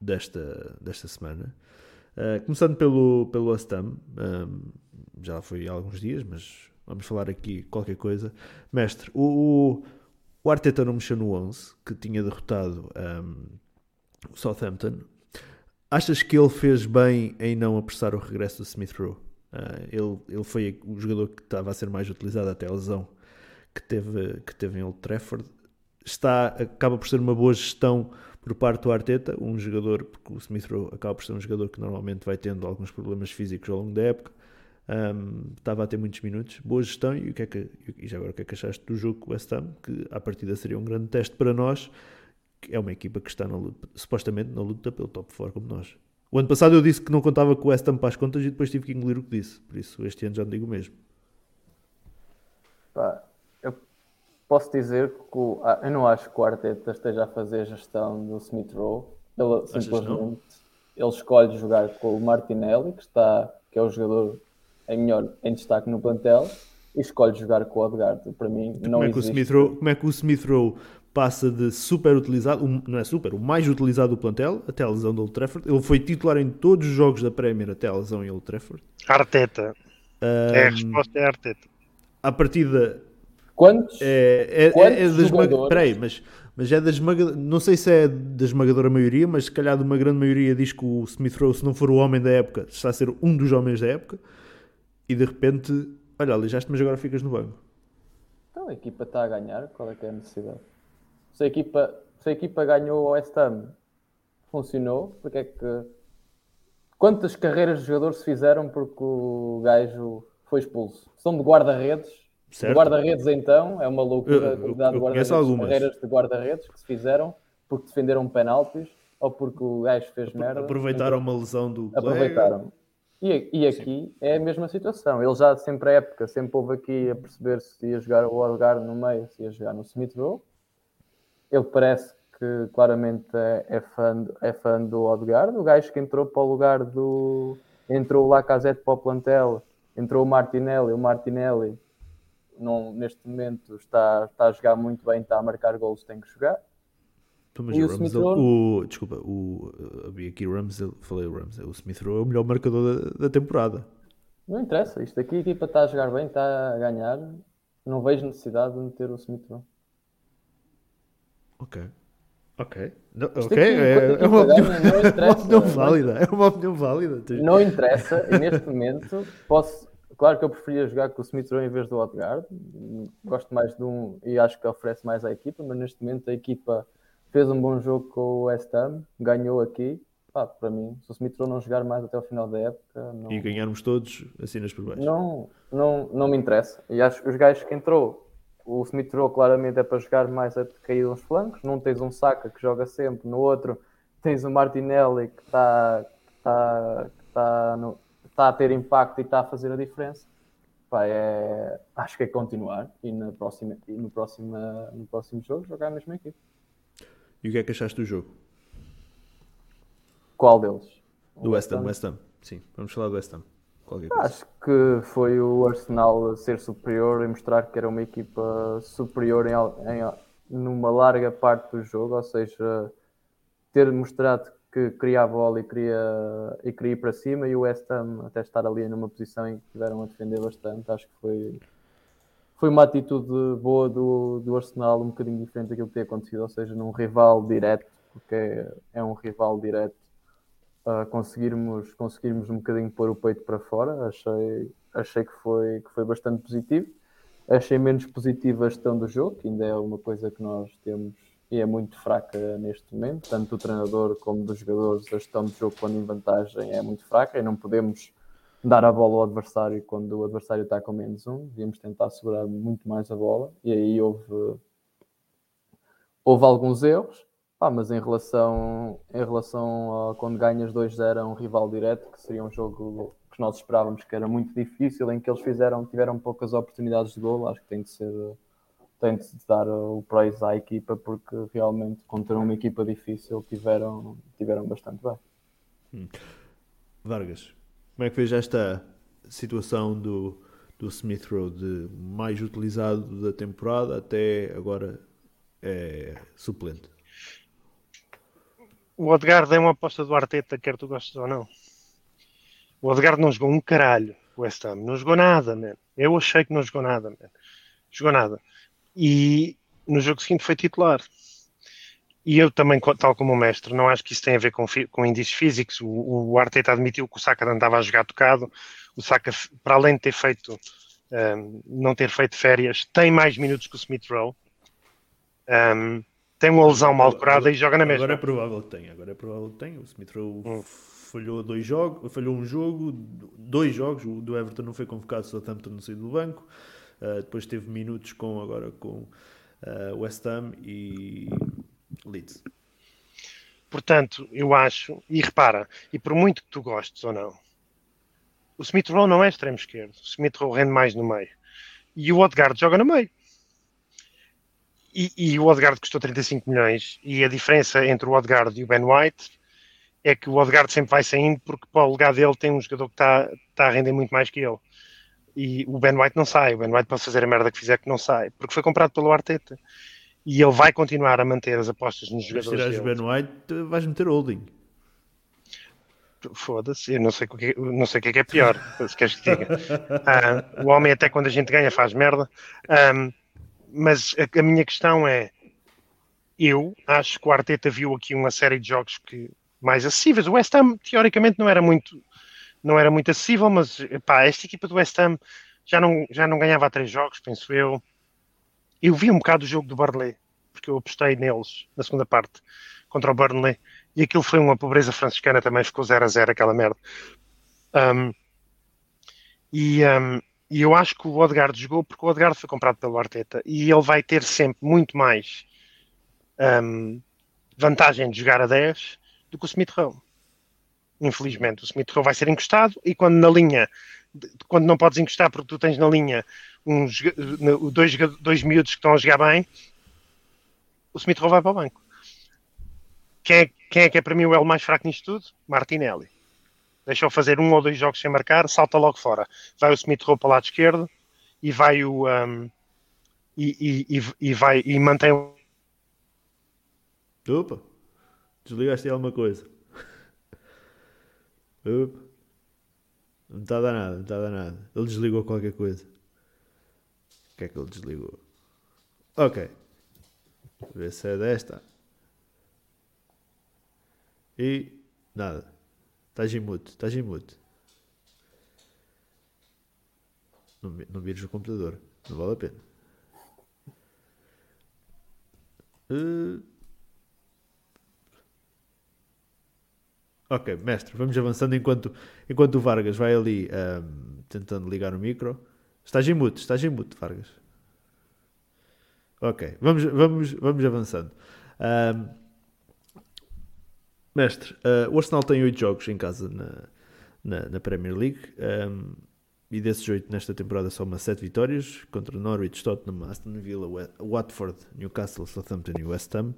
desta, desta semana. Uh, começando pelo, pelo West Ham, um, já foi há alguns dias, mas vamos falar aqui qualquer coisa. Mestre, o, o Arteta não mexeu no 11, que tinha derrotado um, o Southampton. Achas que ele fez bem em não apressar o regresso do Smith Rowe? Uh, ele, ele foi o jogador que estava a ser mais utilizado até a lesão que teve, que teve em Old Trafford. Está, acaba por ser uma boa gestão por parte do Arteta, um jogador, porque o Smith Rowe acaba por ser um jogador que normalmente vai tendo alguns problemas físicos ao longo da época. Um, estava a ter muitos minutos, boa gestão. E, o que é que, e já agora, o que é que achaste do jogo com o West Ham? Que à partida seria um grande teste para nós. É uma equipa que está na luta, supostamente na luta pelo top 4 como nós. O ano passado eu disse que não contava com o West Ham para as contas e depois tive que engolir o que disse. Por isso, este ano já não digo mesmo. Pá, eu posso dizer que o, ah, eu não acho que o Arteta esteja a fazer a gestão do Smith Rowe. Ele simplesmente ele escolhe jogar com o Martinelli, que, está, que é o jogador em melhor em destaque no plantel, e escolhe jogar com o Odegaard. Para mim, então, não como é que existe... o Smith Rowe, Como é que o Smith Rowe passa de super utilizado, não é super, o mais utilizado do plantel, até a lesão do Old Trafford. Ele foi titular em todos os jogos da Premier até a lesão em Old Trafford. Arteta. Um, é, a resposta é Arteta. A partida. Quantos? É, é, Quantos é, é das esmaga... Peraí, mas, mas é da esmagadora. Não sei se é da esmagadora maioria, mas se calhar de uma grande maioria diz que o Smith Rowe, se não for o homem da época, está a ser um dos homens da época. E de repente, olha, alijaste, mas agora ficas no banco. Então a equipa está a ganhar, qual é que é a necessidade? Se a equipa, se a equipa ganhou o West Ham, funcionou, porque é que quantas carreiras de jogador se fizeram porque o gajo foi expulso? São de guarda-redes. De guarda-redes então, é uma loucura a quantidade de guarda-redes, carreiras de guarda-redes que se fizeram porque defenderam penaltis ou porque o gajo fez merda. Aproveitaram então, uma lesão do Aproveitaram. E, e aqui Sim. é a mesma situação. Ele já sempre, a época, sempre houve aqui a perceber se ia jogar o Algar no meio, se ia jogar no Smith Rowe ele parece que claramente é, é, fã, é fã do Odegaard, o gajo que entrou para o lugar do. Entrou o Lacazette para o plantel, entrou o Martinelli, o Martinelli não, neste momento está, está a jogar muito bem, está a marcar gols, tem que jogar. Mas o, Smith o, desculpa, o, havia aqui o Ramsey, falei o Ramsey, o Smith Rowe é o melhor marcador da, da temporada. Não interessa, isto aqui a equipa está a jogar bem, está a ganhar, não vejo necessidade de meter o Smith Rowe. Ok. Ok. Não, ok. É, é, uma opinião, [LAUGHS] é uma opinião válida. É uma opinião válida. Não interessa. Neste momento posso. Claro que eu preferia jogar com o Smith Rowe em vez do Odegaard. Gosto mais de um e acho que oferece mais à equipa, mas neste momento a equipa fez um bom jogo com o West Ham, ganhou aqui. Pá, para mim, se o Smith Rowe não jogar mais até o final da época. Não... E ganharmos todos, assinas por baixo. Não, não, não me interessa. E acho que os gajos que entrou o Smith Rowe claramente é para jogar mais a cair nos flancos. Num tens um Saka que joga sempre, no outro tens o Martinelli que está tá, tá tá a ter impacto e está a fazer a diferença. Pá, é, acho que é continuar e, na próxima, e no, próximo, no próximo jogo jogar a mesma equipe. E o que é que achaste do jogo? Qual deles? Do West Ham, West Ham. Sim, vamos falar do West Ham. Acho que foi o Arsenal a ser superior e mostrar que era uma equipa superior em, em, numa larga parte do jogo, ou seja, ter mostrado que queria a bola e queria, e queria ir para cima e o West Ham até estar ali numa posição em que tiveram a defender bastante. Acho que foi, foi uma atitude boa do, do Arsenal, um bocadinho diferente daquilo que tem acontecido, ou seja, num rival direto, porque é, é um rival direto uh, conseguirmos, conseguirmos um bocadinho pôr o peito para fora. Achei, achei que, foi, que foi bastante positivo. Achei menos positiva a gestão do jogo, que ainda é uma coisa que nós temos e é muito fraca neste momento, tanto do treinador como dos jogadores. A gestão do jogo quando em vantagem é muito fraca e não podemos dar a bola ao adversário quando o adversário está com menos um. Devíamos tentar segurar muito mais a bola e aí houve, houve alguns erros. Ah, mas em relação, em relação a quando ganhas 2-0 a um rival direto, que seria um jogo que nós esperávamos que era muito difícil, em que eles fizeram, tiveram poucas oportunidades de gol, acho que tem de ser tem de dar o praise à equipa porque realmente contra uma equipa difícil tiveram, tiveram bastante bem. Hum. Vargas, como é que fez esta situação do, do Smith Road mais utilizado da temporada até agora é suplente? O Odegaard é uma aposta do Arteta, quer tu gostes ou não. O Odegaard não jogou um caralho, o West Ham. Não jogou nada, man. Eu achei que não jogou nada, man. Jogou nada. E no jogo seguinte foi titular. E eu também, tal como o mestre, não acho que isso tem a ver com, com indícios físicos. O, o Arteta admitiu que o Saka andava a jogar tocado. O Saka, para além de ter feito, um, não ter feito férias, tem mais minutos que o Smith Rowe. Um, tem uma lesão mal curada e joga na mesma. Agora é provável que tenha. Agora é provável que tenha. O Smith Rowe hum. falhou dois jogos, falhou um jogo, dois jogos. O do Everton não foi convocado, o Southampton não saiu do banco. Uh, depois teve minutos com agora com uh, West Ham e Leeds. Portanto, eu acho, e repara, e por muito que tu gostes ou não, o Smith Rowe não é extremo esquerdo. O Smith Rowe rende mais no meio. E o Odegaard joga no meio. E, e, o Odegaard custou 35 milhões. E a diferença entre o Odegaard e o Ben White é que o Odegaard sempre vai saindo porque para o lugar dele tem um jogador que está, está a render muito mais que ele. E o Ben White não sai. O Ben White pode fazer a merda que fizer que não sai. Porque foi comprado pelo Arteta e ele vai continuar a manter as apostas nos jogadores. Se tirares Ben White, vais meter holding. Foda-se, eu não sei, o que, não sei o que é, que é pior, [LAUGHS] se queres que diga. Uh, o homem, até quando a gente ganha, faz merda. Um, mas a, a, minha questão é: eu acho que o Arteta viu aqui uma série de jogos que mais acessíveis. O West Ham, teoricamente, não era muito, não era muito acessível, mas pá, esta equipa do West Ham já não, já não ganhava três jogos, penso eu eu vi um bocado o jogo do Burnley, porque eu apostei neles na segunda parte contra o Burnley, e aquilo foi uma pobreza franciscana também, ficou 0 a 0 aquela merda. Um, e, um, e, eu acho que o Odegaard jogou porque o Odegaard foi comprado pelo Arteta e ele vai ter sempre muito mais um, vantagem de jogar a 10 do que o Smith Rowe. Infelizmente, o Smith Rowe vai ser encostado e quando na linha, quando não podes encostar porque tu tens na linha uns, dois, dois miúdos que estão a jogar bem, o Smith Rowe vai para o banco. Quem é, quem é que é para mim o elo mais fraco nisto tudo? Martinelli. Deixou fazer um ou dois jogos sem marcar, salta logo fora. Vai o Smith Rowe para o lado esquerdo e vai o. Um, e, e, e, vai e mantém o. Opa! Desligaste alguma coisa. Opa! Não está a dar nada, não está a dar nada. Ele desligou qualquer coisa que é que ele desligou? Ok. Ver se é desta. E nada. Estás em mute, estás em mute. Não, não vires o computador. Não vale a pena. Uh... Ok, mestre, vamos avançando enquanto, enquanto o Vargas vai ali um, tentando ligar o micro. Estás em mute, estás em mute, Vargas. Ok, vamos, vamos, vamos avançando. Um, mestre, uh, o Arsenal tem 8 jogos em casa na, na, na Premier League. Um, e desses 8 nesta temporada soma 7 vitórias contra Norwich, Tottenham, Aston Villa, Watford, Newcastle, Southampton e West Ham.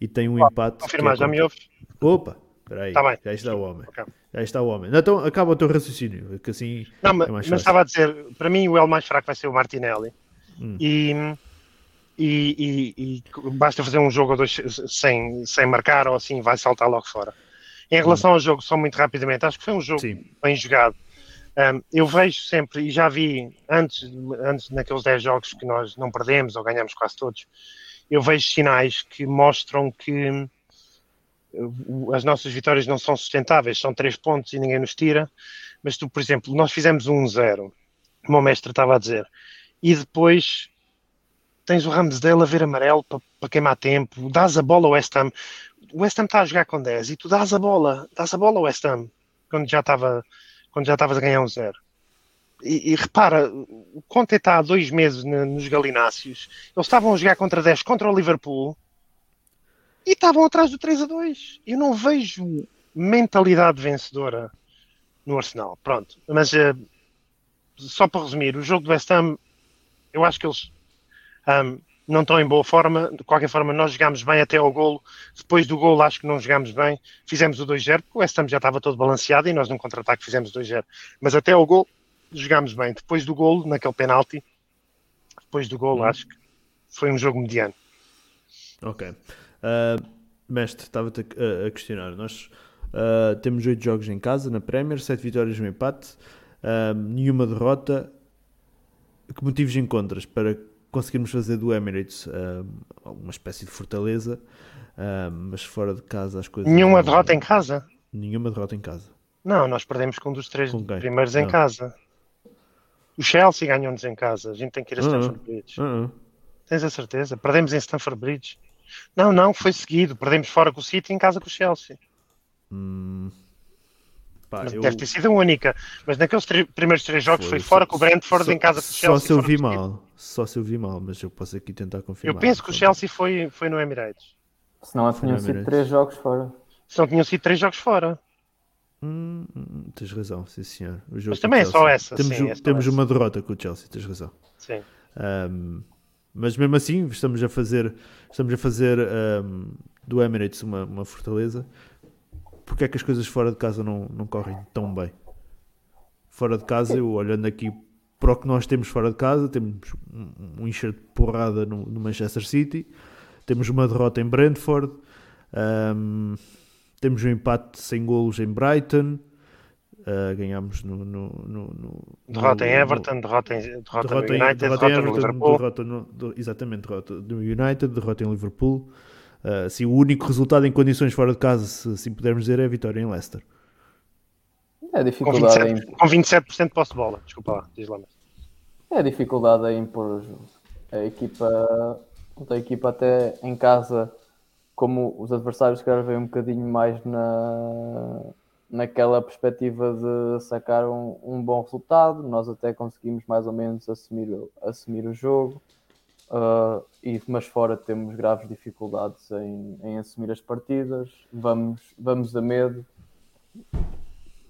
E tem um empate. Confirmar, é já me ouves? Opa! Espera aí, tá já está o homem. Okay. Já está o homem. Então acaba o teu raciocínio, que assim Não, é mas, mas estava a dizer, para mim o L mais fraco vai ser o Martinelli. Hum. E, e, e, e, basta fazer um jogo ou dois sem, sem marcar ou assim vai saltar logo fora. Em relação ao jogo, só muito rapidamente, acho que foi um jogo Sim. bem jogado. Um, eu vejo sempre, e já vi antes, antes naqueles 10 jogos que nós não perdemos ou ganhamos quase todos, eu vejo sinais que mostram que as nossas vitórias não são sustentáveis, são três pontos e ninguém nos tira. Mas tu, por exemplo, nós fizemos um zero, como o mestre estava a dizer, e depois tens o Ramsdale a ver amarelo para, para queimar tempo, dás a bola ao West Ham. O West Ham está a jogar com 10 e tu dás a bola, dás a bola ao West Ham quando já estava quando já estavas a ganhar um zero. E, e, repara, o Conte está há dois meses nos galináceos. Eles estavam a jogar contra 10 contra o Liverpool e estavam atrás do 3 a 2. Eu não vejo mentalidade vencedora no Arsenal. Pronto. Mas uh, só para resumir, o jogo do West Ham, eu acho que eles um, não estão em boa forma. De qualquer forma, nós jogámos bem até ao golo. Depois do golo, acho que não jogámos bem. Fizemos o 2-0, porque o West Ham já estava todo balanceado e nós num contra-ataque fizemos 2-0. Mas até ao golo, jogámos bem. Depois do golo, naquele penalti, depois do golo, hum. acho que foi um jogo mediano. Ok. Uh, mestre, estava-te a, a, questionar. Nós Uh, temos 8 jogos em casa na Premier, 7 vitórias no empate, uh, nenhuma derrota. Que motivos encontras para conseguirmos fazer do Emirates uh, uma espécie de fortaleza, mas fora de casa as coisas. Nenhuma não... derrota em casa? Nenhuma derrota em casa. Não, nós perdemos com um dos três primeiros em casa. O Chelsea ganhou-nos em casa. A gente tem que ir a Stamford Bridge. Uh -uh. Tens a certeza? Perdemos em Stamford Bridge. Não, não, foi seguido. Perdemos fora com o City em casa com o Chelsea. Hum. Pá, mas eu... Deve ter sido a única. Mas naqueles primeiros três jogos foi, foi fora com o Brentford só, em casa com o Chelsea. Só se eu vi mal. Só se eu vi mal, mas eu posso aqui tentar confirmar. Eu penso que o Chelsea foi, foi no Emirates. Se não tinham sido três jogos fora. Se não tinham sido três jogos fora. Hum, hum, tens razão, sim senhor. Mas também é só essa. Temos, sim, é só temos essa. uma derrota com o Chelsea, tens razão. Sim. Um, mas mesmo assim estamos a fazer, estamos a fazer um, do Emirates uma, uma fortaleza. Porque é que as coisas fora de casa não, não correm tão bem? Fora de casa, eu olhando aqui para o que nós temos fora de casa, temos um, enxerto de porrada no, no, Manchester City, temos uma derrota em Brentford, um, temos um empate sem golos em Brighton, uh, ganhámos no, no, no, Derrota em Everton, derrota em, derrota derrota no United, derrota, em Everton, no Liverpool. derrota no, exatamente, derrota do United, derrota em Liverpool. Uh, assim, o único resultado em condições fora de casa, se assim pudermos dizer, é a vitória em Leicester. É a Com dificuldade 27%, em, com 27 de posse de bola. Desculpa lá, diz lá. mas- é a dificuldade em pôr a equipa, a equipa até em casa, como os adversários se calhar veem um bocadinho mais na, naquela perspectiva de sacar um, um bom resultado, nós até conseguimos mais ou menos assumir, o- assumir o jogo. Uh, e, mas fora temos graves dificuldades em, em assumir as partidas, vamos, vamos a medo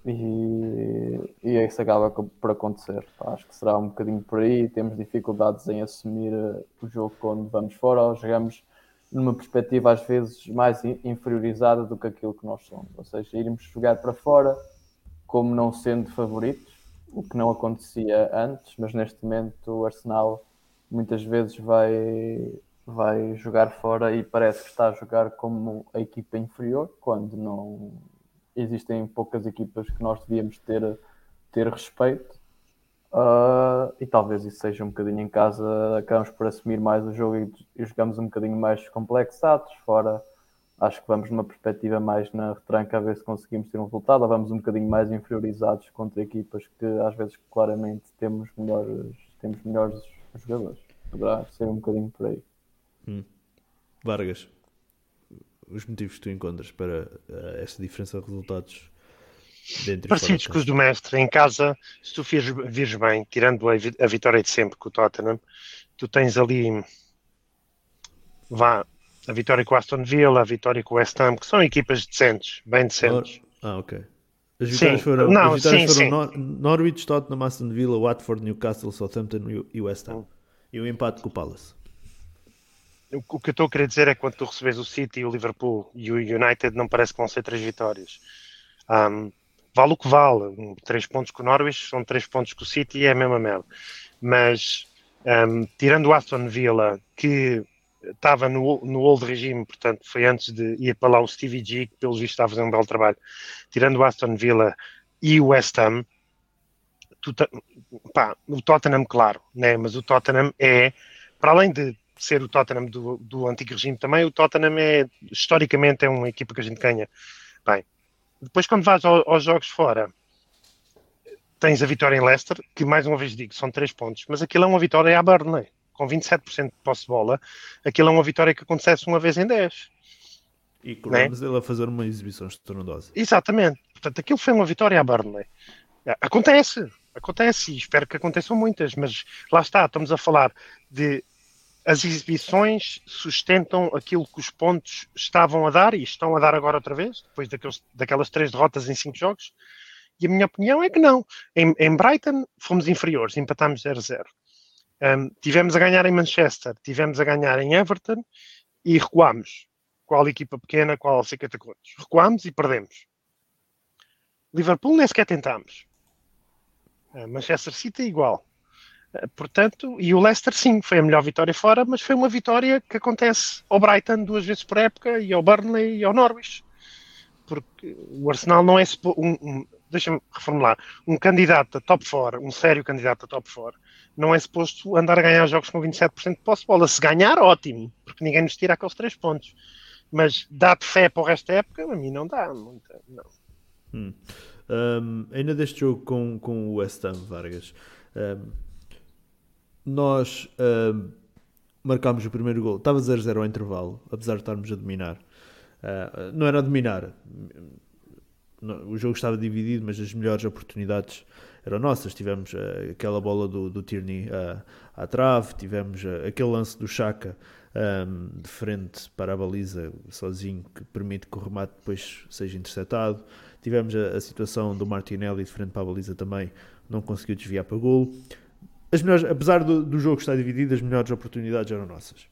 e, e isso acaba por acontecer. Acho que será um bocadinho por aí. Temos dificuldades em assumir uh, o jogo quando vamos fora ou jogamos numa perspectiva às vezes mais in- inferiorizada do que aquilo que nós somos. Ou seja, irmos jogar para fora como não sendo favoritos, o que não acontecia antes, mas neste momento o Arsenal muitas vezes vai, vai jogar fora e parece que está a jogar como a equipa inferior, quando não existem poucas equipas que nós devíamos ter, ter respeito. Ah, e talvez isso seja um bocadinho em casa, acabamos por assumir mais o jogo e, e jogamos um bocadinho mais complexados. Fora, acho que vamos numa perspectiva mais na retranca a ver se conseguimos ter um resultado, ou vamos um bocadinho mais inferiorizados contra equipas que às vezes claramente temos melhores, temos melhores jogadores. Poderá ser um bocadinho por aí. Vargas, os motivos que tu encontras para uh, esta diferença de resultados dentro Parecidos com os do mestre. Em casa, se tu vires, vires bem, tirando a, a vitória de sempre com o Tottenham, tu tens ali vá, a vitória com o Aston Villa, a vitória com o West Ham, que são equipas decentes, bem decentes. Ah, ok. As vitórias Sim. foram, Não, as vitórias sim, foram sim. Nor- Norwich, Tottenham, Aston Villa, Watford, Newcastle, Southampton e- West Ham. Hum. E o empate com o Palace. O que eu estou a querer dizer é que quando tu recebes o City, o Liverpool e o United, não parece que vão ser três vitórias. Ahm, vale o que vale. Um, Três pontos com o Norwich são três pontos com o City e é a mesma merda. Mas, ahm, tirando o Aston Villa, que estava no, no old regime, portanto, foi antes de ir para lá o Stevie G, que pelos vistos está a fazer um belo trabalho. Tirando o Aston Villa e o West Ham, tu pá, o Tottenham, claro, né? mas o Tottenham é, para além de ser o Tottenham do, do antigo regime também, o Tottenham é, historicamente, é uma equipa que a gente ganha. Bem, depois quando vais ao- aos jogos fora, tens a vitória em Leicester, que mais uma vez digo, são três pontos, mas aquilo é uma vitória à Burnley, com 27% de posse de bola, aquilo é uma vitória que acontece uma vez em 10. E coroamos ele a fazer uma exibição estrondosa. Exatamente. Portanto, aquilo foi uma vitória à Burnley. Acontece, acontece e espero que aconteçam muitas, mas lá está, estamos a falar de as exibições sustentam aquilo que os pontos estavam a dar e estão a dar agora outra vez, depois daqueles, daquelas três derrotas em cinco jogos. E a minha opinião é que não. Em, em Brighton fomos inferiores, empatámos 0-0. Um, tivemos a ganhar em Manchester, tivemos a ganhar em Everton e recuámos. Qual equipa pequena, qual sei que contos. Recuámos e perdemos. Liverpool nem sequer tentámos. Uh, Manchester City igual. Uh, portanto, e o Leicester sim, foi a melhor vitória fora, mas foi uma vitória que acontece ao Brighton duas vezes por época e ao Burnley e ao Norwich. porque o Arsenal não é um, um deixa-me reformular, um candidato a top 4, um sério candidato a top 4, não é suposto andar a ganhar jogos com 27% de posse de bola. Se ganhar, ótimo, porque ninguém nos tira aqueles 3 pontos. Mas dá-te fé para o resto da época, a mim não dá. Muita, não. Hum. Um, ainda deste jogo com, com o West Ham, Vargas, um, nós um, marcámos o primeiro gol. Estava 0-0 ao intervalo, apesar de estarmos a dominar. Uh, não era a dominar, o jogo estava dividido, mas as melhores oportunidades eram nossas. Tivemos uh, aquela bola do, do Tierney uh, à trave, tivemos uh, aquele lance do Chaka um, ehm, de frente para a baliza, sozinho, que permite que o remate depois seja interceptado. Tivemos a, a situação do Martinelli de frente para a baliza também, não conseguiu desviar para gol. As melhores, apesar do, do jogo estar dividido, as melhores oportunidades eram nossas.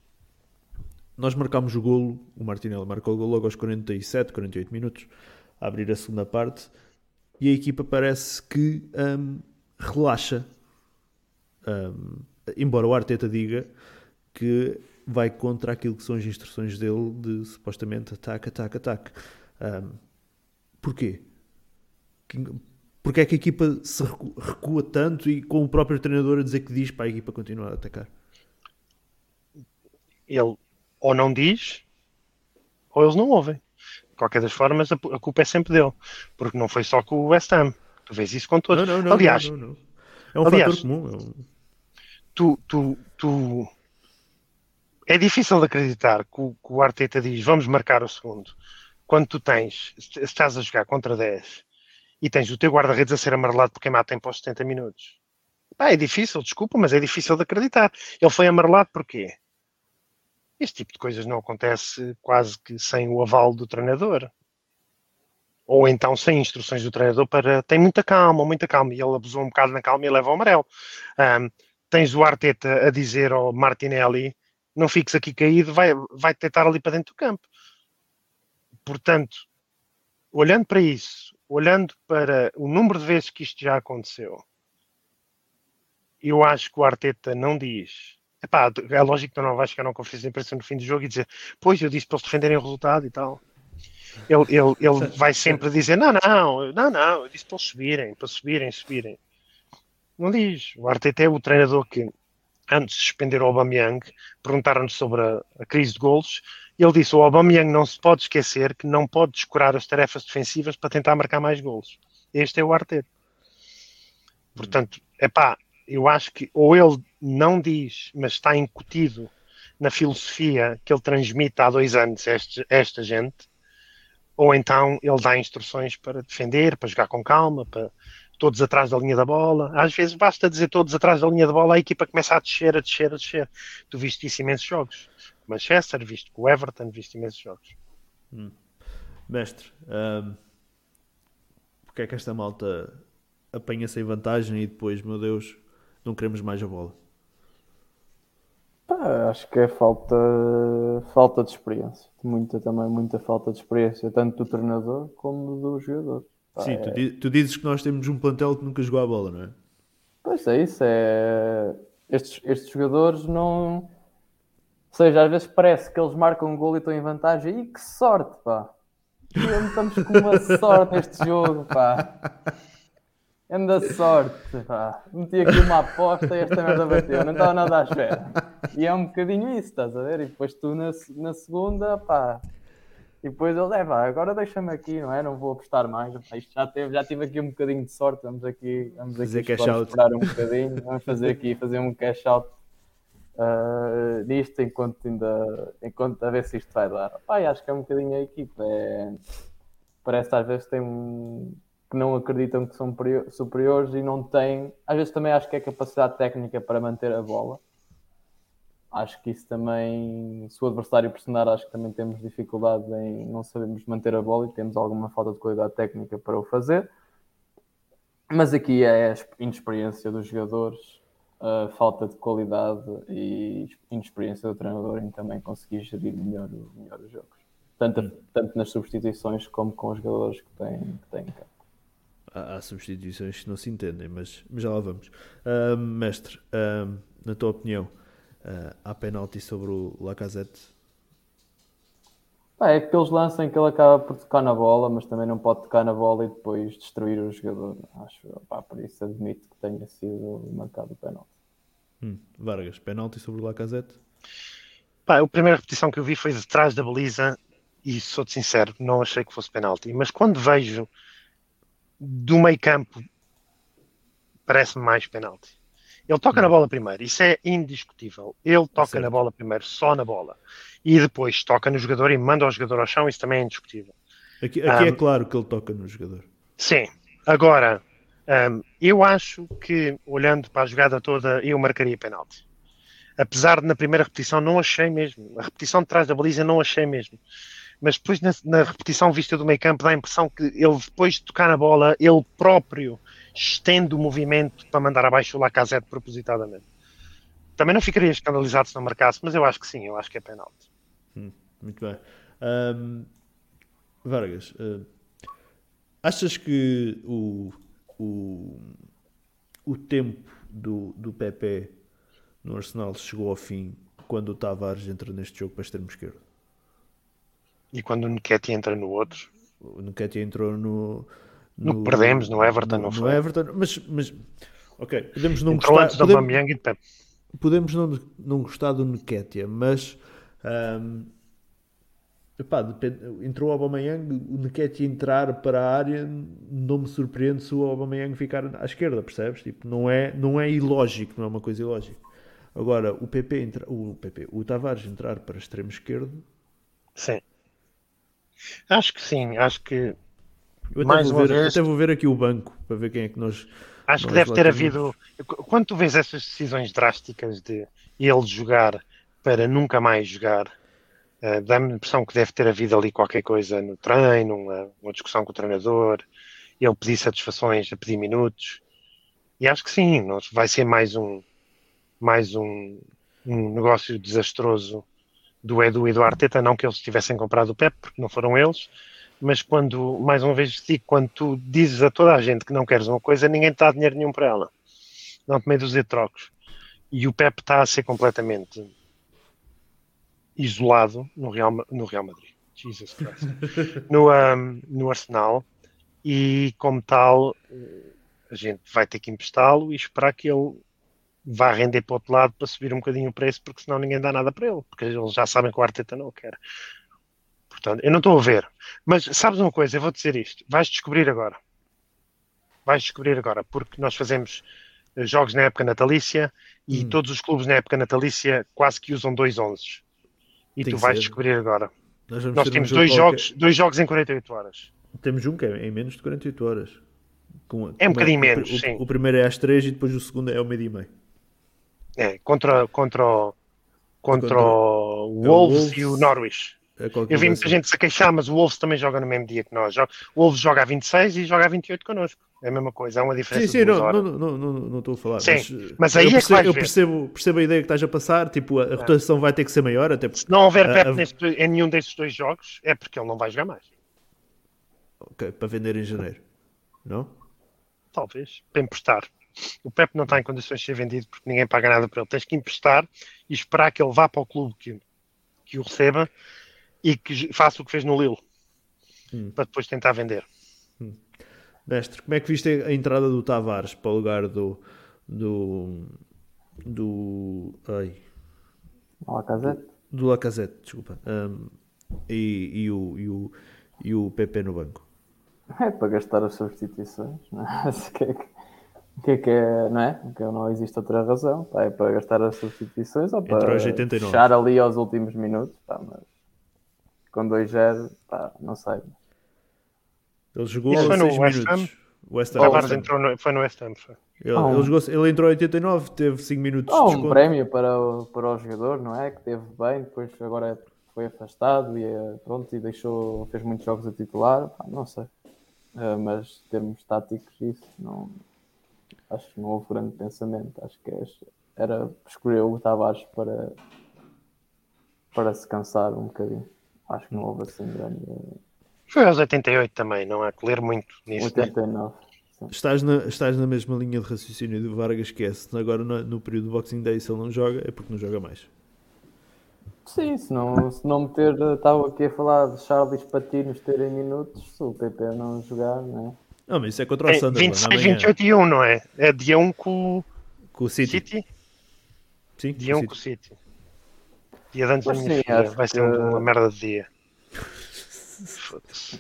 Nós marcámos o golo, o Martinelli marcou o golo logo aos 47, 48 minutos a abrir a segunda parte e a equipa parece que um, relaxa. Um, embora o Arteta diga que vai contra aquilo que são as instruções dele de supostamente ataque, ataque, ataque. Um, porquê? Porque é que a equipa se recua tanto e com o próprio treinador a dizer que diz para a equipa continuar a atacar? Ele ou não diz ou eles não ouvem qualquer das formas, a, a, culpa é sempre dele. Porque não foi só com o West Ham. Tu vês isso com todos. Não, não, não, aliás, não, é um aliás, fator comum. É um... Tu, tu, tu... É difícil de acreditar que o, que o Arteta diz vamos marcar o segundo. Quando tu tens, estás a jogar contra 10 e tens o teu guarda-redes a ser amarelado porque queimar tempo aos 70 minutos. Pá, é difícil, desculpa, mas é difícil de acreditar. Ele foi amarelado porquê? Este tipo de coisas não acontece quase que sem o aval do treinador. Ou então sem instruções do treinador para. Tem muita calma, muita calma. E ele abusou um bocado na calma e leva o amarelo. Um, tens o Arteta a dizer ao Martinelli: não fiques aqui caído, vai, vai tentar ali para dentro do campo. Portanto, olhando para isso, olhando para o número de vezes que isto já aconteceu, eu acho que o Arteta não diz Epá, é lógico que tu não vais chegar a uma conferência de imprensa no fim do jogo e dizer, pois eu disse para eles defenderem o resultado e tal. Ele, ele, ele vai sempre dizer, não, não, não, não, eu disse para eles subirem, para subirem, subirem. Não diz. O Arteta é o treinador que, antes de suspender o Aubameyang, perguntaram-nos sobre a, a, crise de golos, e ele disse, o Aubameyang não se pode esquecer que não pode descurar as tarefas defensivas para tentar marcar mais golos. Este é o Arteta. Portanto, é pá, eu acho que ou ele não diz, mas está incutido na filosofia que ele transmite há dois anos a esta gente, ou então ele dá instruções para defender, para jogar com calma, para todos atrás da linha da bola. Às vezes basta dizer todos atrás da linha da bola, a equipa começa a descer, a descer, a descer. Tu viste isso imensos jogos. Manchester, viste com o Everton, viste imensos jogos. Hum. Mestre, um, porque é que esta malta apanha sem vantagem e depois, meu Deus, não queremos mais a bola? Pá, acho que é falta, falta de experiência. Muita também, muita falta de experiência, tanto do treinador como do jogador. Sim, é... tu, tu, dizes que nós temos um plantel que nunca jogou a bola, não é? Pois é, isso é. Estes, estes jogadores não. Ou seja, às vezes parece que eles marcam um gol e estão em vantagem. E que sorte, pá! Estamos com uma [LAUGHS] sorte neste jogo, pá! Anda sorte, pá. Meti aqui uma aposta e esta merda bateu, não estava nada à espera. E é um bocadinho isso, estás a ver? E depois tu na, na segunda, pá. E depois ele, é pá, agora deixa-me aqui, não é? Não vou apostar mais. Pá, isto já, teve, já tive aqui um bocadinho de sorte, vamos aqui, vamos aqui fazer cash out. um bocadinho, vamos fazer aqui, fazer um cash out uh, disto enquanto ainda, enquanto a ver se isto vai dar. Pá, acho que é um bocadinho a equipa. É, parece às vezes tem um que não acreditam que são superiores e não têm. Às vezes também acho que é capacidade técnica para manter a bola. Acho que isso também, se o adversário pressionar, acho que também temos dificuldade em não sabemos manter a bola e temos alguma falta de qualidade técnica para o fazer. Mas aqui é a inexperiência dos jogadores, a falta de qualidade e inexperiência do treinador em também conseguir gerir melhor, melhor os jogos. Tanto, tanto nas substituições como com os jogadores que têm, que têm cá há, há substituições que não se entendem, mas, mas já lá vamos. Uh, mestre, uh, na tua opinião, uh, há penalti sobre o Lacazette? é aqueles lances em que ele acaba por tocar na bola, mas também não pode tocar na bola e depois destruir o jogador. Acho, pá, por isso admito que tenha sido marcado o penalti. Hum, Vargas, penalti sobre o Lacazette? Pá, a primeira repetição que eu vi foi de trás da baliza e sou-te sincero, não achei que fosse penalti. Mas quando vejo do meio campo, parece-me mais penalti. Ele toca na bola primeiro, isso é indiscutível. Ele toca Certo. na bola primeiro, só na bola. E depois toca no jogador e manda o jogador ao chão, isso também é indiscutível. Aqui, aqui é Ah, claro que ele toca no jogador. Sim. Agora, hum, eu acho que, olhando para a jogada toda, eu marcaria penalti. Apesar de na primeira repetição não achei mesmo. A repetição de trás da baliza não achei mesmo. Mas depois na, na repetição vista do meio campo dá a impressão que ele depois de tocar na bola, ele próprio estende o movimento para mandar abaixo o Lacazette propositadamente. Também não ficaria escandalizado se não marcasse, mas eu acho que sim, eu acho que é penalti. Muito bem. Ahm, Vargas, ah, achas que o, o, o tempo do, do PP no Arsenal chegou ao fim quando o Tavares entra neste jogo para extremo esquerdo? E quando o Nketiah entra no outro, O Nketiah entrou no... No que perdemos, no Everton, no, não no foi? Everton, mas, mas ok, podemos não entrou gostar, antes do podemos, Aubameyang e de podemos não, não gostar do Nketiah, mas ahm, epá, depende, entrou o Aubameyang, o Nketiah entrar para a área não me surpreende se o Aubameyang ficar à esquerda, percebes? Tipo, não é, não é ilógico, não é uma coisa ilógica. Agora, o PP, entra, o PP, o Tavares entrar para extremo esquerdo, Sim. Acho que sim, acho que eu até, Mais vou uma ver, vez- até vou ver aqui o banco para ver quem é que nós. Acho que Nós deve lá ter temos- havido. Quando tu vês essas decisões drásticas de ele jogar para nunca mais jogar, eh, dá-me a impressão que deve ter havido ali qualquer coisa no treino, uma, uma discussão com o treinador, ele pedir satisfações a pedir minutos. E acho que sim, vai ser mais um, mais um, um negócio desastroso do Edu e do Arteta. Não que eles tivessem comprado o Pep, porque não foram eles. Mas quando, mais uma vez digo, quando tu dizes a toda a gente que não queres uma coisa, ninguém te dá dinheiro nenhum para ela. Não te meio de trocos. E o Pep está a ser completamente isolado no Real, no Real Madrid. Jesus Christ. [LAUGHS] No, ahm, no Arsenal. E como tal, eh, a gente vai ter que emprestá-lo e esperar que ele vá render para o outro lado para subir um bocadinho o preço, porque senão ninguém dá nada para ele. Porque eles já sabem que o Arteta não o quer. Portanto, eu não estou a ver. Mas sabes uma coisa, eu vou dizer isto. Vais descobrir agora. Vais descobrir agora, porque nós fazemos eh, jogos na época natalícia e Hum. todos os clubes na época natalícia quase que usam dois 11. E Tem tu vais ser. descobrir agora. Nós, Nós um temos jogo dois qualquer- jogos, dois jogos em 48 horas. Temos um que é em menos de 48 horas. Com- É um bocadinho menos, o, sim. O primeiro é às 3 e depois o segundo é ao meio-dia e meio. É, contra, contra, o- contra, Contra o é Wolves, Wolves. e o Norwich. É Eu vi muita gente se queixar, mas o Wolves também joga no mesmo dia que nós. O Wolves joga a 26 e joga a 28 connosco. É a mesma coisa, há uma diferença Sim, sim, não, não, não, não, estou a falar. Sim, mas, aí eu é que percebo, eu percebo, percebo a ideia que estás a passar. Tipo, a, a rotação vai ter que ser maior, até porque. Se não houver Pep neste- em nenhum desses dois jogos, é porque ele não vai jogar mais. ok, para vender em janeiro. Não? Talvez, para emprestar. O Pep não está em condições de ser vendido porque ninguém paga nada para ele. Tens que emprestar e esperar que ele vá para o clube que, que o receba e que faça o que fez no Lille. Hum. Para depois tentar vender. Mestre, como é que viste a entrada do Tavares para o lugar do. do. do. ai, Lacazette. do Lacazette, desculpa. Um, e, e, o, e, o, e o PP no banco. É para gastar as substituições, não é? [LAUGHS] O que é que, que é, que é, não é? Porque não existe outra razão. Pá, é para gastar as substituições ou para aos 89. fechar ali aos últimos minutos. Pá, mas com 2-0, pá, não sei. Ele jogou Isso foi no 6 West Ham? minutos. West Ham. Tavares entrou no, foi no West Ham. foi. Ele, Ah, um- ele, jogou, ele entrou em 89, teve 5 minutos de um desconto. prémio para o, para o jogador, não é? Que teve bem, depois agora foi afastado e eh, pronto, e deixou, fez muitos jogos a titular. Pá, não sei. Eh, mas em termos táticos, isso não. Acho que não houve grande pensamento. Acho que é- era escolher o Tavares para, para se cansar um bocadinho. Acho que não houve assim grande. Foi aos 88 também, não há que ler muito nisso. né? 89. sim. Estás na, estás na mesma linha de raciocínio do Vargas que é, se agora no, no período do Boxing Day se ele não joga, é porque não joga mais. Sim, se não, se não meter, estava aqui a falar de Charles Patinos terem minutos, se o PP não jogar, não é? Não, mas isso é contra o É, Sunderland 26, amanhã. 28 e 1, não é? É dia 1 com Com o City. City? Sim, Dia com 1 o com o City. Dia de antes da minha sim, filha. Vai ser que- uma merda de dia. [LAUGHS] Foda-se.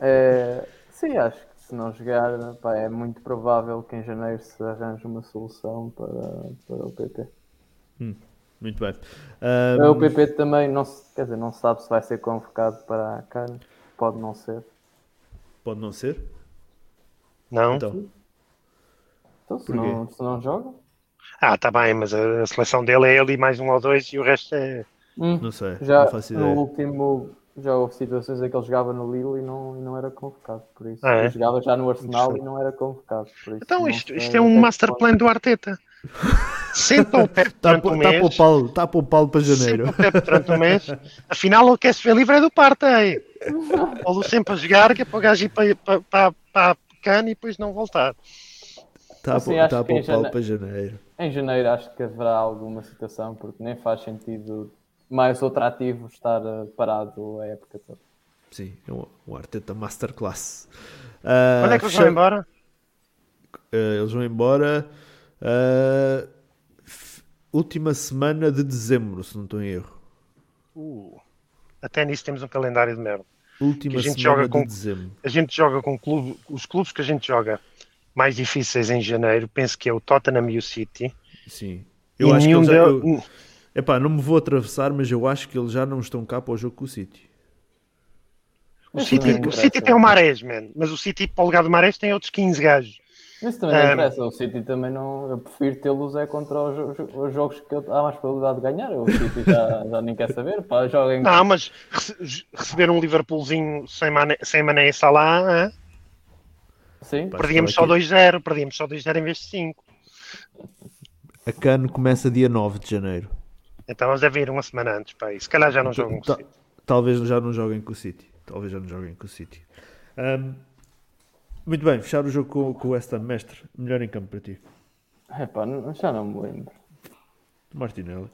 É, sim, acho que se não jogar, pá, é muito provável que em janeiro se arranje uma solução para, para o PP. Muito bem. É, Ahm, O PP também não se, quer dizer, não se sabe se vai ser convocado para a CAN, pode não ser. Pode não ser? Não? Então, Então se Porquê? não, se não joga, Ah, tá bem, mas a, a seleção dele é ele e mais um ou dois e o resto é. Hum, não sei. já não faço no ideia. último já houve situações em que ele jogava no Lille e não, e não era convocado, por isso. Ah, é? Ele jogava já no Arsenal e não era convocado, por isso. Então isto, isto é um que master plan do Arteta. [LAUGHS] Senta o pé Está a durante um pô- tá mês. tá a poupá-lo para janeiro. Senta o pé durante um mês. Afinal, ele quer se ver livre é do Partey. [LAUGHS] Ou sempre a jogar, que é para o gajo ir para, para, para, para e depois não voltar. Está Assim, tá a que em poupá-lo jane- para janeiro. Em janeiro acho que haverá alguma situação, porque nem faz sentido mais outro ativo estar eh, parado a época toda. Sim, é um, um Arteta Masterclass. Ah, Quando é que eles fecha- vão embora? Ah, eles vão embora ah, f- última semana de dezembro, se não estou em erro. Uh, até nisso temos um calendário de merda. Última a gente semana joga de com- dezembro. A gente joga com clube, os clubes que a gente joga mais difíceis em janeiro, penso que é o Tottenham e o City. Sim. E Eu acho que eles dele- eu, epá, não me vou atravessar, mas eu acho que eles já não estão cá para o jogo com o City. O Isso City, o. City tem o Marés, man. Mas o City, para o lugar do Marés, tem outros 15 gajos. Isso também não Um, interessa, o City também não. Eu prefiro tê-los é contra os, os jogos que eu- há mais probabilidade de ganhar. O City já, já nem quer saber. Pá, joguem. Não, mas rece- receber um Liverpoolzinho sem Mané, sem Mané e Salah? Sim, perdíamos só estava 2-0, perdíamos só 2-0 em vez de 5. A Cano começa dia 9 de janeiro. Então eles devem ir uma semana antes, pá. E se calhar já não jogam com o City. Talvez já não joguem com o City. Talvez já não joguem com o City. Ahm, muito bem, fechar o jogo com, com o West Ham, mestre. Melhor em campo para ti. Epá, não- já não me lembro. Martinelli.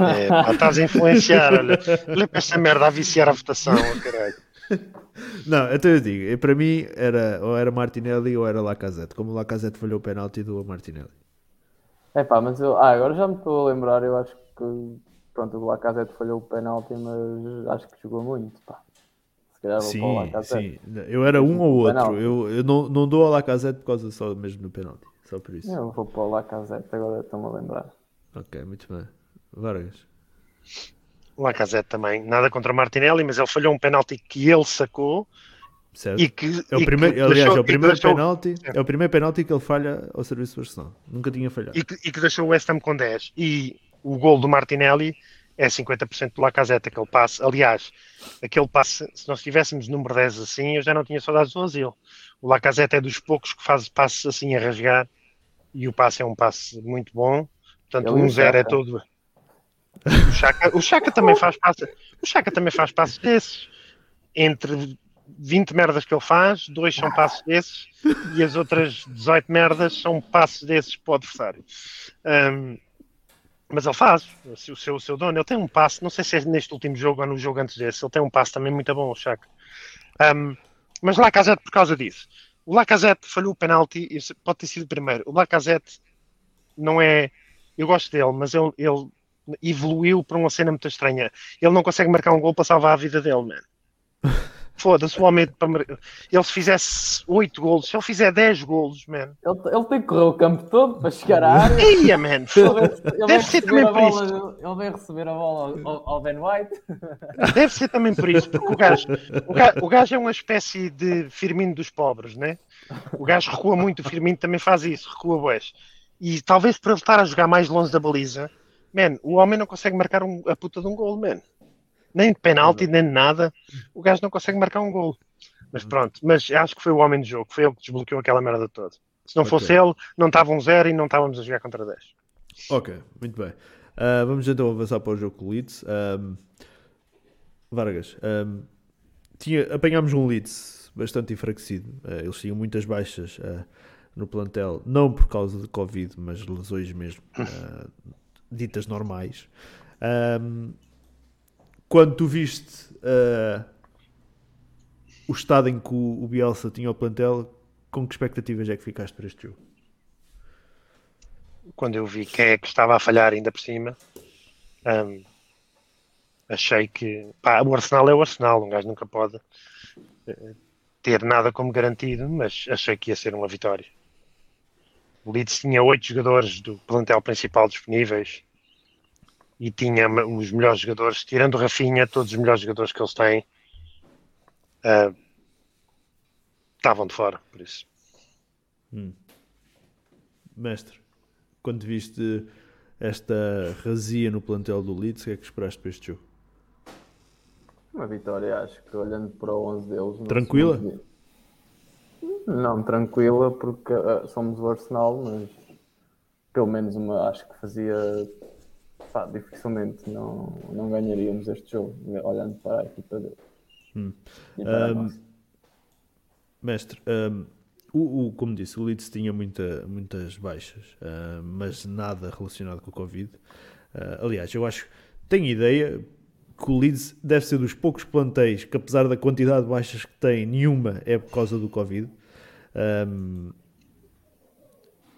É, pá, estás a influenciar, olha. Olha para esta merda a viciar a votação, oh, caralho. [LAUGHS] Não, então eu digo, para mim era ou era Martinelli ou era Lacazette. Como o Lacazette falhou o penalti do Martinelli. Epá, mas eu. Ah, agora já me estou a lembrar. Eu acho que. Pronto, o Lacazette falhou o penalti, mas acho que jogou muito. Pá. Sim, Lacazette. sim. Eu era um ou outro. Eu, eu não, não dou ao Lacazette por causa só mesmo do penalti. Só por isso. Eu vou para o Lacazette, agora estou-me a lembrar. Ok, muito bem. Vargas. Lacazette também. Nada contra o Martinelli, mas ele falhou um penalti que ele sacou Certo? e que. É o e primeiro, que aliás, deixou- é o primeiro deixou- penalti, é o primeiro penalti que ele falha ao serviço do Arsenal. Nunca tinha falhado. e que, e que deixou o West Ham com 10. E o gol do Martinelli é 50% do Lacazette, aquele passe. Aliás, aquele passe, se nós tivéssemos número 10 assim, eu já não tinha saudades do asilo. O Lacazette é dos poucos que faz passes assim a rasgar e o passe é um passe muito bom. Portanto, Ele e o 1-0 é todo. O Chaka, o Chaka também faz passes. O Chaka também faz passes desses. Entre 20 merdas que ele faz, dois são passes desses e as outras 18 merdas são passes desses para o adversário. Um, mas ele faz, o seu, o seu dono, ele tem um passe, não sei se é neste último jogo ou no jogo antes desse, ele tem um passe também muito bom, o Chaka. Um, mas Lacazette por causa disso. O Lacazette falhou o penalti, pode ter sido o primeiro. O Lacazette não é. Eu gosto dele, mas ele, ele evoluiu para uma cena muito estranha. Ele não consegue marcar um gol para salvar a vida dele, man. [LAUGHS] Foda-se, o homem. para Ele se fizesse 8 golos, se ele fizer 10 golos, man. Ele, ele tem que correr o campo todo para chegar à área. Eia, man, Ele Deve ser também por bola, ele vai receber a bola ao, ao Ben White. Deve ser também por isso, porque o gajo, o gajo, o gajo é uma espécie de Firmino dos pobres, né? O gajo recua muito, o Firmino também faz isso, recua boés. E talvez por ele estar a jogar mais longe da baliza, man, o homem não consegue marcar um- a puta de um gol, man. Nem de penalti, nem de nada. O gajo não consegue marcar um gol. Mas pronto, mas acho que foi o homem do jogo, foi ele que desbloqueou aquela merda toda. Se não fosse Ok. ele, não estava um zero e não estávamos a jogar contra 10. Ok, muito bem. Ah, vamos então avançar para o jogo com o Leeds. Ahm, Vargas, ahm, tinha, apanhámos um Leeds bastante enfraquecido. Ah, eles tinham muitas baixas ah, no plantel, não por causa de Covid, mas lesões mesmo. Ah, ditas normais. Um, quando tu viste uh, o estado em que o, o Bielsa tinha o plantel, com que expectativas é que ficaste para este jogo? Quando eu vi quem é que estava a falhar ainda por cima, um, achei que pá, o Arsenal é o Arsenal, um gajo nunca pode uh, ter nada como garantido, mas achei que ia ser uma vitória. O Leeds tinha oito jogadores do plantel principal disponíveis e tinha os melhores jogadores, tirando o Rafinha, todos os melhores jogadores que eles têm uh, estavam de fora, por isso. Hum. Mestre, quando viste esta razia no plantel do Leeds, o que é que esperaste para este jogo? Uma vitória, acho que olhando para o 11 deles. Tranquila? Não, tranquila, porque uh, somos o Arsenal, mas pelo menos uma, acho que fazia. Pá, dificilmente não, não ganharíamos este jogo, olhando para a equipa dele. Hum. Um, mestre, um, o, o, como disse, o Leeds tinha muita, muitas baixas, uh, mas nada relacionado com o Covid. Uh, aliás, eu acho, tenho ideia, que o Leeds deve ser dos poucos plantéis que, apesar da quantidade de baixas que tem, nenhuma é por causa do Covid. Um,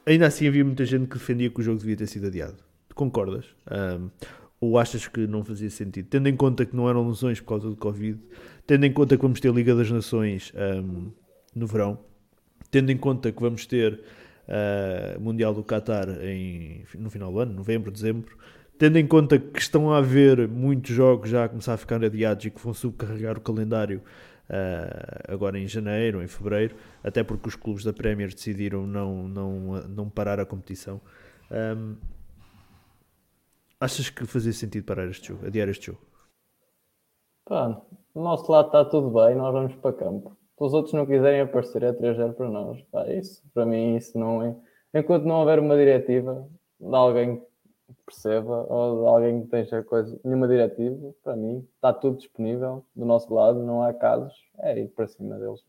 ainda assim, havia muita gente que defendia que o jogo devia ter sido adiado. Concordas? Um, ou achas que não fazia sentido? Tendo em conta que não eram lesões por causa do Covid, tendo em conta que vamos ter Liga das Nações um, no verão, tendo em conta que vamos ter uh, Mundial do Qatar em, no final do ano, novembro, dezembro, tendo em conta que estão a haver muitos jogos já a começar a ficar adiados e que vão subcarregar o calendário uh, agora em janeiro, em fevereiro, até porque os clubes da Premier decidiram não, não, não parar a competição. Um, achas que fazia sentido parar este jogo, adiar este jogo? Pá, do nosso lado está tudo bem, nós vamos para campo. Se os outros não quiserem aparecer, é 3-0 para nós. Pá, isso, para mim, isso não é. Enquanto não houver uma diretiva de alguém perceba ou de alguém que tenha coisa, nenhuma diretiva, para mim está tudo disponível do nosso lado, não há casos, é ir para cima deles,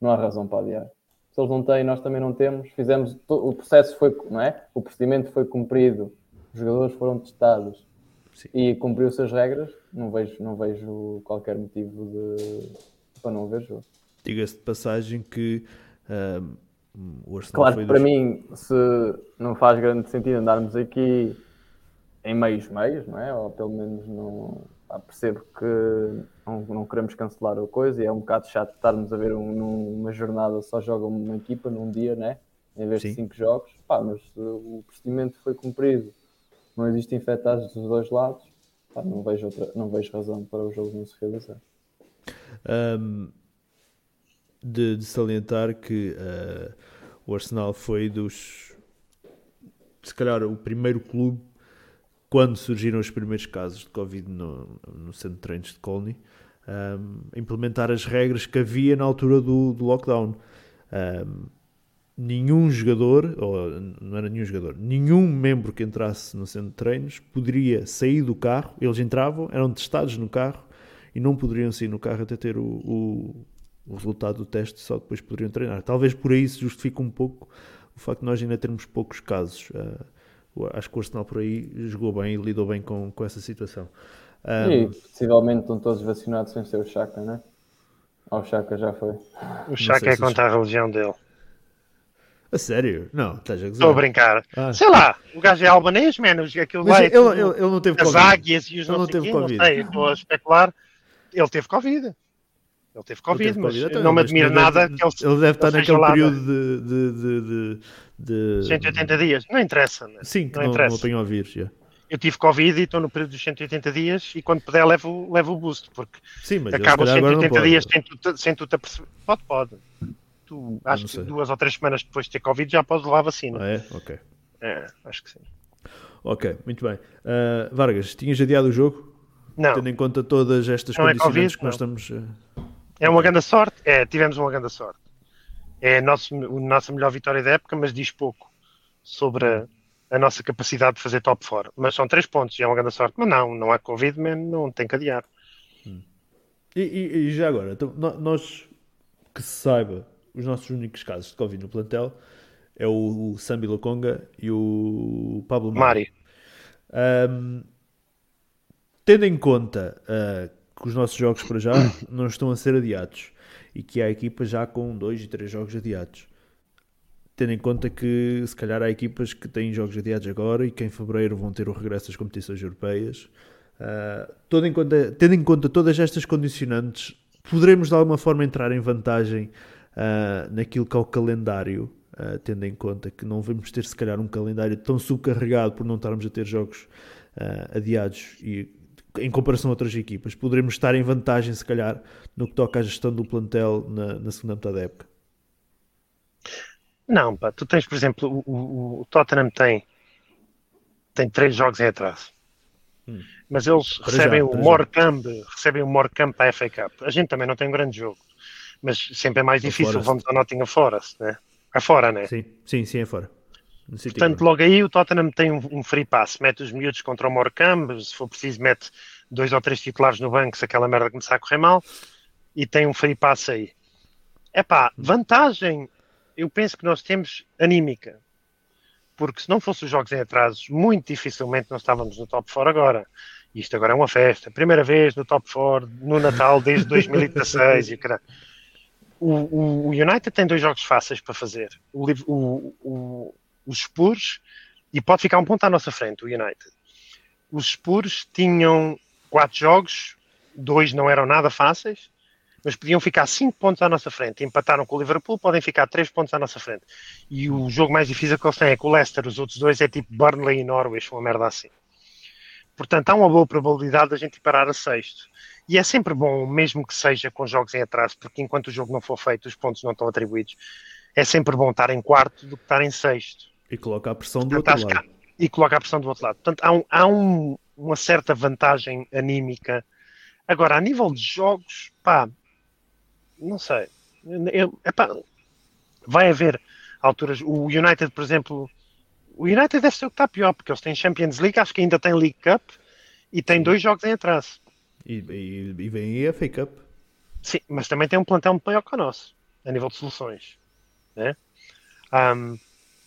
não há razão para adiar. Se eles não têm, nós também não temos. Fizemos o processo foi, não é? O procedimento foi cumprido, os jogadores foram testados Sim. e cumpriu-se as regras. Não vejo, não vejo qualquer motivo de, para não ver jogo. Diga-se de passagem que uh, o Arsenal claro, para dos... mim, se não faz grande sentido andarmos aqui em meios meios, não é? Ou pelo menos não pá, percebo que não, não, queremos cancelar a coisa e é um bocado chato estarmos a ver um, numa jornada só joga uma equipa num dia, né? Em vez Sim. de cinco jogos, pá, mas o procedimento foi cumprido, não existem infectados dos dois lados, pá, não, vejo outra, não vejo razão para o jogo não se realizar. Um, de, de salientar que uh, o Arsenal foi dos se calhar o primeiro clube quando surgiram os primeiros casos de Covid no, no centro de treinos de Colney um, implementar as regras que havia na altura do, do lockdown um, nenhum jogador ou não era nenhum jogador nenhum membro que entrasse no centro de treinos poderia sair do carro eles entravam, eram testados no carro e não poderiam sair no carro até ter o, o, o resultado do teste só depois poderiam treinar. Talvez por aí se justifique um pouco o facto de nós ainda termos poucos casos. Uh, acho que o Arsenal por aí jogou bem e lidou bem com, com essa situação. Um, e possivelmente estão todos vacinados sem ser o Chaka, não é? Ou o Chaka já foi? O Chaka é contra a religião dele. A sério? Não, estás a gozar. Estou a brincar. Ah. Sei lá, o gajo é albanês, menos aquilo Mas lá. É ele, ele, ele, não teve as Covid. As águias e os ele não, não teve Covid. Não sei, estou a especular. Ele teve Covid. Ele teve Covid, mas COVID, não me admira nada deve, que ele, ele deve estar naquele período de, de, de, de, 180 dias, não interessa. Né? Sim, que não, não, interessa. não apanhou vírus. Yeah. Eu tive Covid e estou no período dos 180 dias e quando puder levo, levo o boost, porque Sim, mas acaba os 180 dias sem tu, sem tu te aperceber. Pode, pode. Tu, acho que duas ou três semanas depois de ter Covid já podes levar a vacina. Ah, é? Ok. É, acho que sim. Ok, muito bem. Uh, Vargas, tinhas adiado o jogo? Não. Tendo em conta todas estas não condicionantes é COVID, que nós não. estamos. Uh... É uma grande sorte? É, tivemos uma grande sorte. É a nossa, a nossa melhor vitória da época, mas diz pouco sobre a, a nossa capacidade de fazer top 4. Mas são três pontos e é uma grande sorte. Mas não, não há Covid, man, não tem que adiar. Hum. E, e, e, já agora, então, nós que se saiba, os nossos únicos casos de Covid no plantel é o, o Sambi Lokonga e o Pablo Mari. Um, tendo em conta uh, que os nossos jogos para já [COUGHS] não estão a ser adiados e que há equipas já com dois e três jogos adiados. Tendo em conta que se calhar há equipas que têm jogos adiados agora e que em fevereiro vão ter o regresso às competições europeias. Uh, em conta, tendo em conta todas estas condicionantes, poderemos de alguma forma entrar em vantagem uh, naquilo que é o calendário, uh, tendo em conta que não vamos ter se calhar um calendário tão subcarregado por não estarmos a ter jogos adiados e em comparação a outras equipas, poderemos estar em vantagem, se calhar, no que toca à gestão do plantel na, na segunda metade da época? Não, pá, tu tens, por exemplo, o, o, Tottenham tem, tem três jogos em atraso. Hum. Mas eles para recebem, já, o Morecambe, recebem o Morecambe para a FA Cup. A gente também não tem um grande jogo. Mas sempre é mais difícil, vamos ao Nottingham Forest, né? É fora, né? Sim, sim, sim, é fora. Portanto, logo aí o Tottenham tem um, um free pass, mete os miúdos contra o Morecambe, se for preciso mete dois ou três titulares no banco se aquela merda começar a correr mal, e tem um free pass aí. É pá, vantagem, eu penso que nós temos anímica, porque se não fossem os jogos em atrasos, muito dificilmente nós estávamos no top 4 agora. Isto agora é uma festa, primeira vez no top 4 no Natal desde [LAUGHS] 2016 e caralho. O, o, United tem dois jogos fáceis para fazer. O, o, os Spurs, e pode ficar um ponto à nossa frente, o United. Os Spurs tinham quatro jogos, dois não eram nada fáceis, mas podiam ficar cinco pontos à nossa frente. Empataram com o Liverpool, podem ficar três pontos à nossa frente. E o jogo mais difícil que eles têm é com o Leicester, os outros dois é tipo Burnley e Norwich, uma merda assim. Portanto, há uma boa probabilidade da gente parar a sexto. E é sempre bom, mesmo que seja com jogos em atraso, porque enquanto o jogo não for feito, os pontos não estão atribuídos. É sempre bom estar em quarto do que estar em sexto. E coloca a pressão do Portanto, outro lado. e coloca a pressão do outro lado. Portanto, há, um, há um, uma certa vantagem anímica. Agora, a nível de jogos, pá, não sei. Eu, epá, vai haver alturas. O United, por exemplo, o United deve ser o que está pior, porque eles têm Champions League, acho que ainda tem League Cup e tem dois jogos em atraso. E, e, e vem aí a FA Cup. Sim, mas também tem um plantel maior que o nosso, a nível de soluções. Né? Um,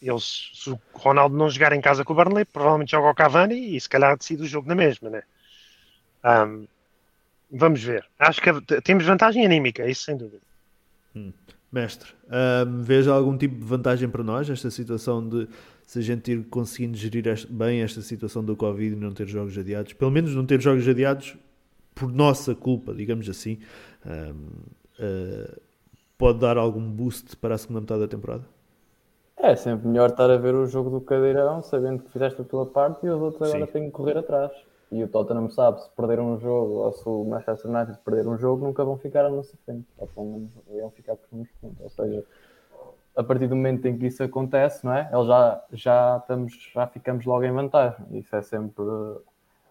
eles, se o Ronaldo não jogar em casa com o Burnley, provavelmente joga o Cavani e se calhar decide o jogo na mesma, né? Um, vamos ver. Acho que temos vantagem anímica, isso sem dúvida. Hum. Mestre, um, veja algum tipo de vantagem para nós, esta situação de se a gente ir conseguindo gerir este, bem esta situação do Covid e não ter jogos adiados, pelo menos não ter jogos adiados por nossa culpa, digamos assim, um, uh, pode dar algum boost para a segunda metade da temporada? É sempre melhor estar a ver o jogo do cadeirão, sabendo que fizeste a tua parte e os outros agora Sim. têm que correr atrás. E o Tottenham sabe, se perder um jogo ou se o Manchester United perder um jogo, nunca vão ficar à nossa frente. Ou pelo menos vão ficar por uns pontos. Ou seja, a partir do momento em que isso acontece, não é? Eles já, já, estamos, já ficamos logo em vantagem. Isso é sempre,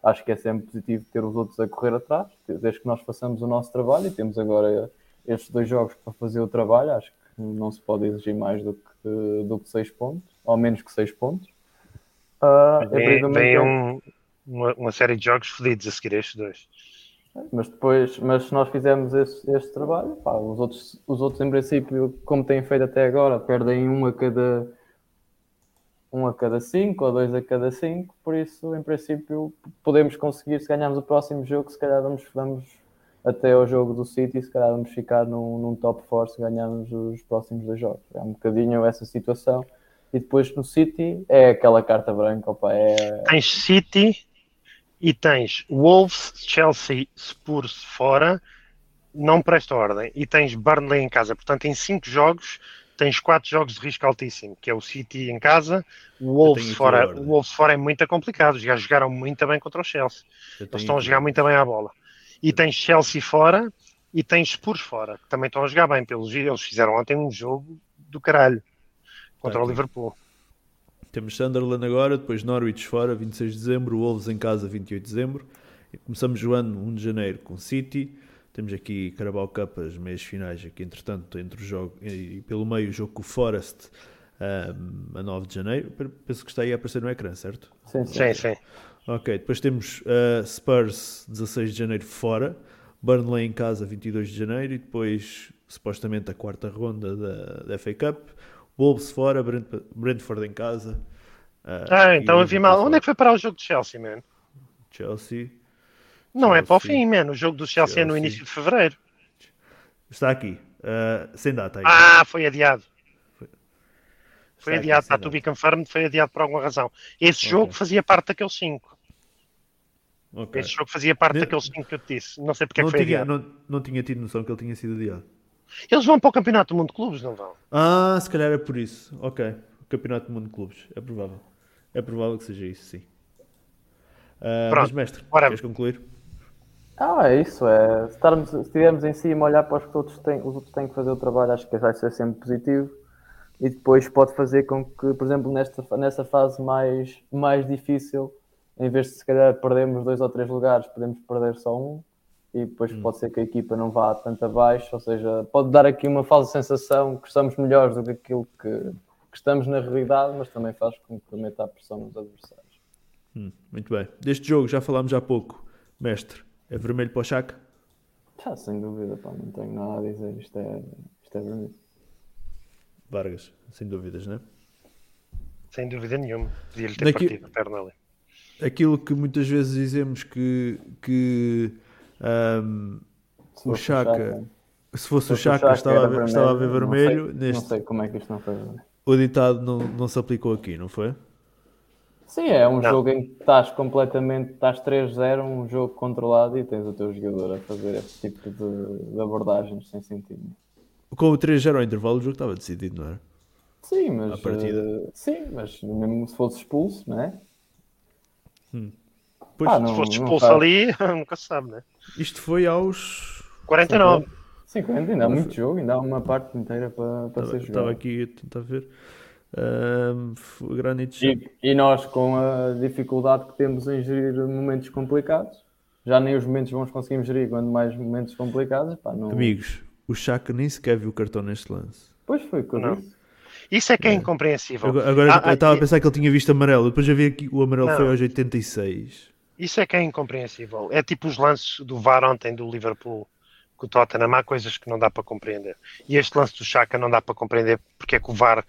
acho que é sempre positivo ter os outros a correr atrás, desde que nós façamos o nosso trabalho e temos agora estes dois jogos para fazer o trabalho, acho que não se pode exigir mais do que, do que 6 pontos, ou menos que 6 pontos. Uh, vem, vem um, uma, uma, série de jogos fodidos a seguir estes dois. Mas depois, mas se nós fizermos este, este trabalho, pá, os, outros, os outros em princípio, como têm feito até agora, perdem um a cada um a cada 5 ou dois a cada 5, por isso em princípio podemos conseguir, se ganharmos o próximo jogo, se calhar vamos, vamos até ao jogo do City, se calhar vamos ficar num, num top 4 se ganharmos os próximos dois jogos. É um bocadinho essa situação. E depois no City é aquela carta branca. Opa, é... Tens City e tens Wolves, Chelsea, Spurs fora, não presta ordem. E tens Burnley em casa. Portanto, em 5 jogos tens 4 jogos de risco altíssimo, que é o City em casa, o Wolves fora. O Wolves fora é muito complicado. Já jogaram muito bem contra o Chelsea. Eles estão a jogar muito bem à bola. E tens Chelsea fora e tens Spurs fora, que também estão a jogar bem. Pelos eles fizeram ontem um jogo do caralho contra tá, o Liverpool. Temos Sunderland agora, depois Norwich fora, 26 de dezembro, Wolves em casa, 28 de dezembro. Começamos o ano 1 de janeiro com City. Temos aqui Carabao Cup, as meias finais, aqui entretanto, entre o jogo e pelo meio o jogo com o Forest um, a 9 de janeiro. Penso que está aí a aparecer no ecrã, certo? Sim, sim. sim, sim. Ok, depois temos uh, Spurs 16 de janeiro fora, Burnley em casa 22 de janeiro e depois supostamente a quarta ronda da, da FA Cup, Wolves fora, Brent, Brentford em casa, ah, então havia mal. Onde é que foi parar o jogo do Chelsea, man? Chelsea. Não é para o fim, man. O jogo do Chelsea, é no início de fevereiro. Está aqui. Uh, sem data aí. Ah, foi adiado. Foi, foi adiado, está be confirmed, foi adiado por alguma razão. Esse okay. jogo fazia parte daqueles 5. Okay. Esse jogo fazia parte daqueles 5 que eu te disse. Não sei porque não é que foi tinha, adiado. Não, não tinha tido noção que ele tinha sido adiado. Eles vão para o Campeonato do Mundo de Clubes, não vão? Ah, se calhar é por isso. Ok. O Campeonato do Mundo de Clubes. É provável. É provável que seja isso, sim. Uh, Pronto, mas, mestre, ora. queres concluir? Ah, é isso. É. Se, estarmos, se estivermos em cima, olhar para os que os outros, têm, os outros têm que fazer o trabalho, acho que vai ser sempre positivo. E depois pode fazer com que, por exemplo, nesta, nessa fase mais, mais difícil, em vez de se calhar perdermos dois ou três lugares, podemos perder só um. E depois hum. pode ser que a equipa não vá tanto abaixo, ou seja, pode dar aqui uma falsa sensação que estamos melhores do que aquilo que, que estamos na realidade, mas também faz com que meta a pressão nos adversários. Hum, muito bem. Deste jogo já falámos há pouco, mestre. É vermelho para o Chaco? Já, sem dúvida, pá, não tenho nada a dizer. Isto é, isto é vermelho. Vargas, sem dúvidas, não é? Sem dúvida nenhuma. Podia-lhe ter Daqui... partido a perna ali. Aquilo que muitas vezes dizemos que, que um, o Chaka, se fosse o Chaka, estava, a ver, estava a ver vermelho. Não sei, neste... não sei como é que isto não foi vermelho. O ditado não, não se aplicou aqui, não foi? Sim, é um não. jogo em que estás completamente, estás 3-0, um jogo controlado e tens o teu jogador a fazer esse tipo de, de abordagens sem sentido. Com o 3-0 ao intervalo, o jogo estava decidido, não era? Sim, mas. Uh, sim, mas mesmo se fosse expulso, não é? Hum. Pois, ah, não, se fosse expulso ali, [LAUGHS] nunca se sabe, né? Isto foi aos 49. 50, ainda há muito jogo, ainda há uma parte inteira para, para ser jogado. Estava aqui a tentar ver. Um, e, e, nós, com a dificuldade que temos em gerir momentos complicados, já nem os momentos vamos conseguir gerir, quando mais momentos complicados. Pá, não... Amigos, o Chaka nem sequer viu o cartão neste lance. Pois foi, que eu disse. Isso é que é, é. incompreensível. Agora, agora ah, eu estava ah, a pensar que ele tinha visto amarelo, depois já vi que o amarelo não. foi aos 86. Isso é que é incompreensível. É tipo os lances do VAR ontem do Liverpool com o Tottenham. Há coisas que não dá para compreender. E este lance do Chaka não dá para compreender porque é que o VAR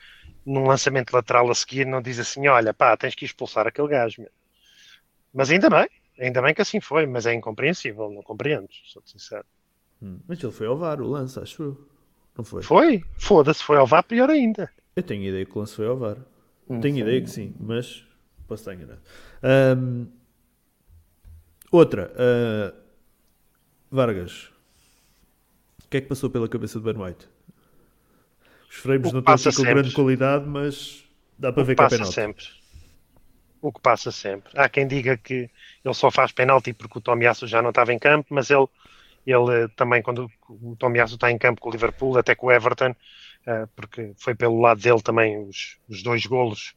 num lançamento lateral a seguir, não diz assim: olha, pá, tens que expulsar aquele gajo. Meu. Mas ainda bem, ainda bem que assim foi, mas é incompreensível, não compreendo, sou sincero. Hum, mas ele foi ao VAR, o lance, acho eu. Não foi? Foi, foda-se, foi ao VAR, pior ainda. Eu tenho ideia que o lance foi ao VAR. Não tenho sei. ideia que sim, mas posso estar enganado. Outra, uh, Vargas, o que é que passou pela cabeça de Ben White? Os frames não estão aqui com grande qualidade, mas dá para o ver que, que é penalti. sempre. O que passa sempre. Há quem diga que ele só faz penalti porque o Tomiasso já não estava em campo, mas ele, ele também, quando o Tomiasso está em campo com o Liverpool, até com o Everton, eh, porque foi pelo lado dele também os, os dois golos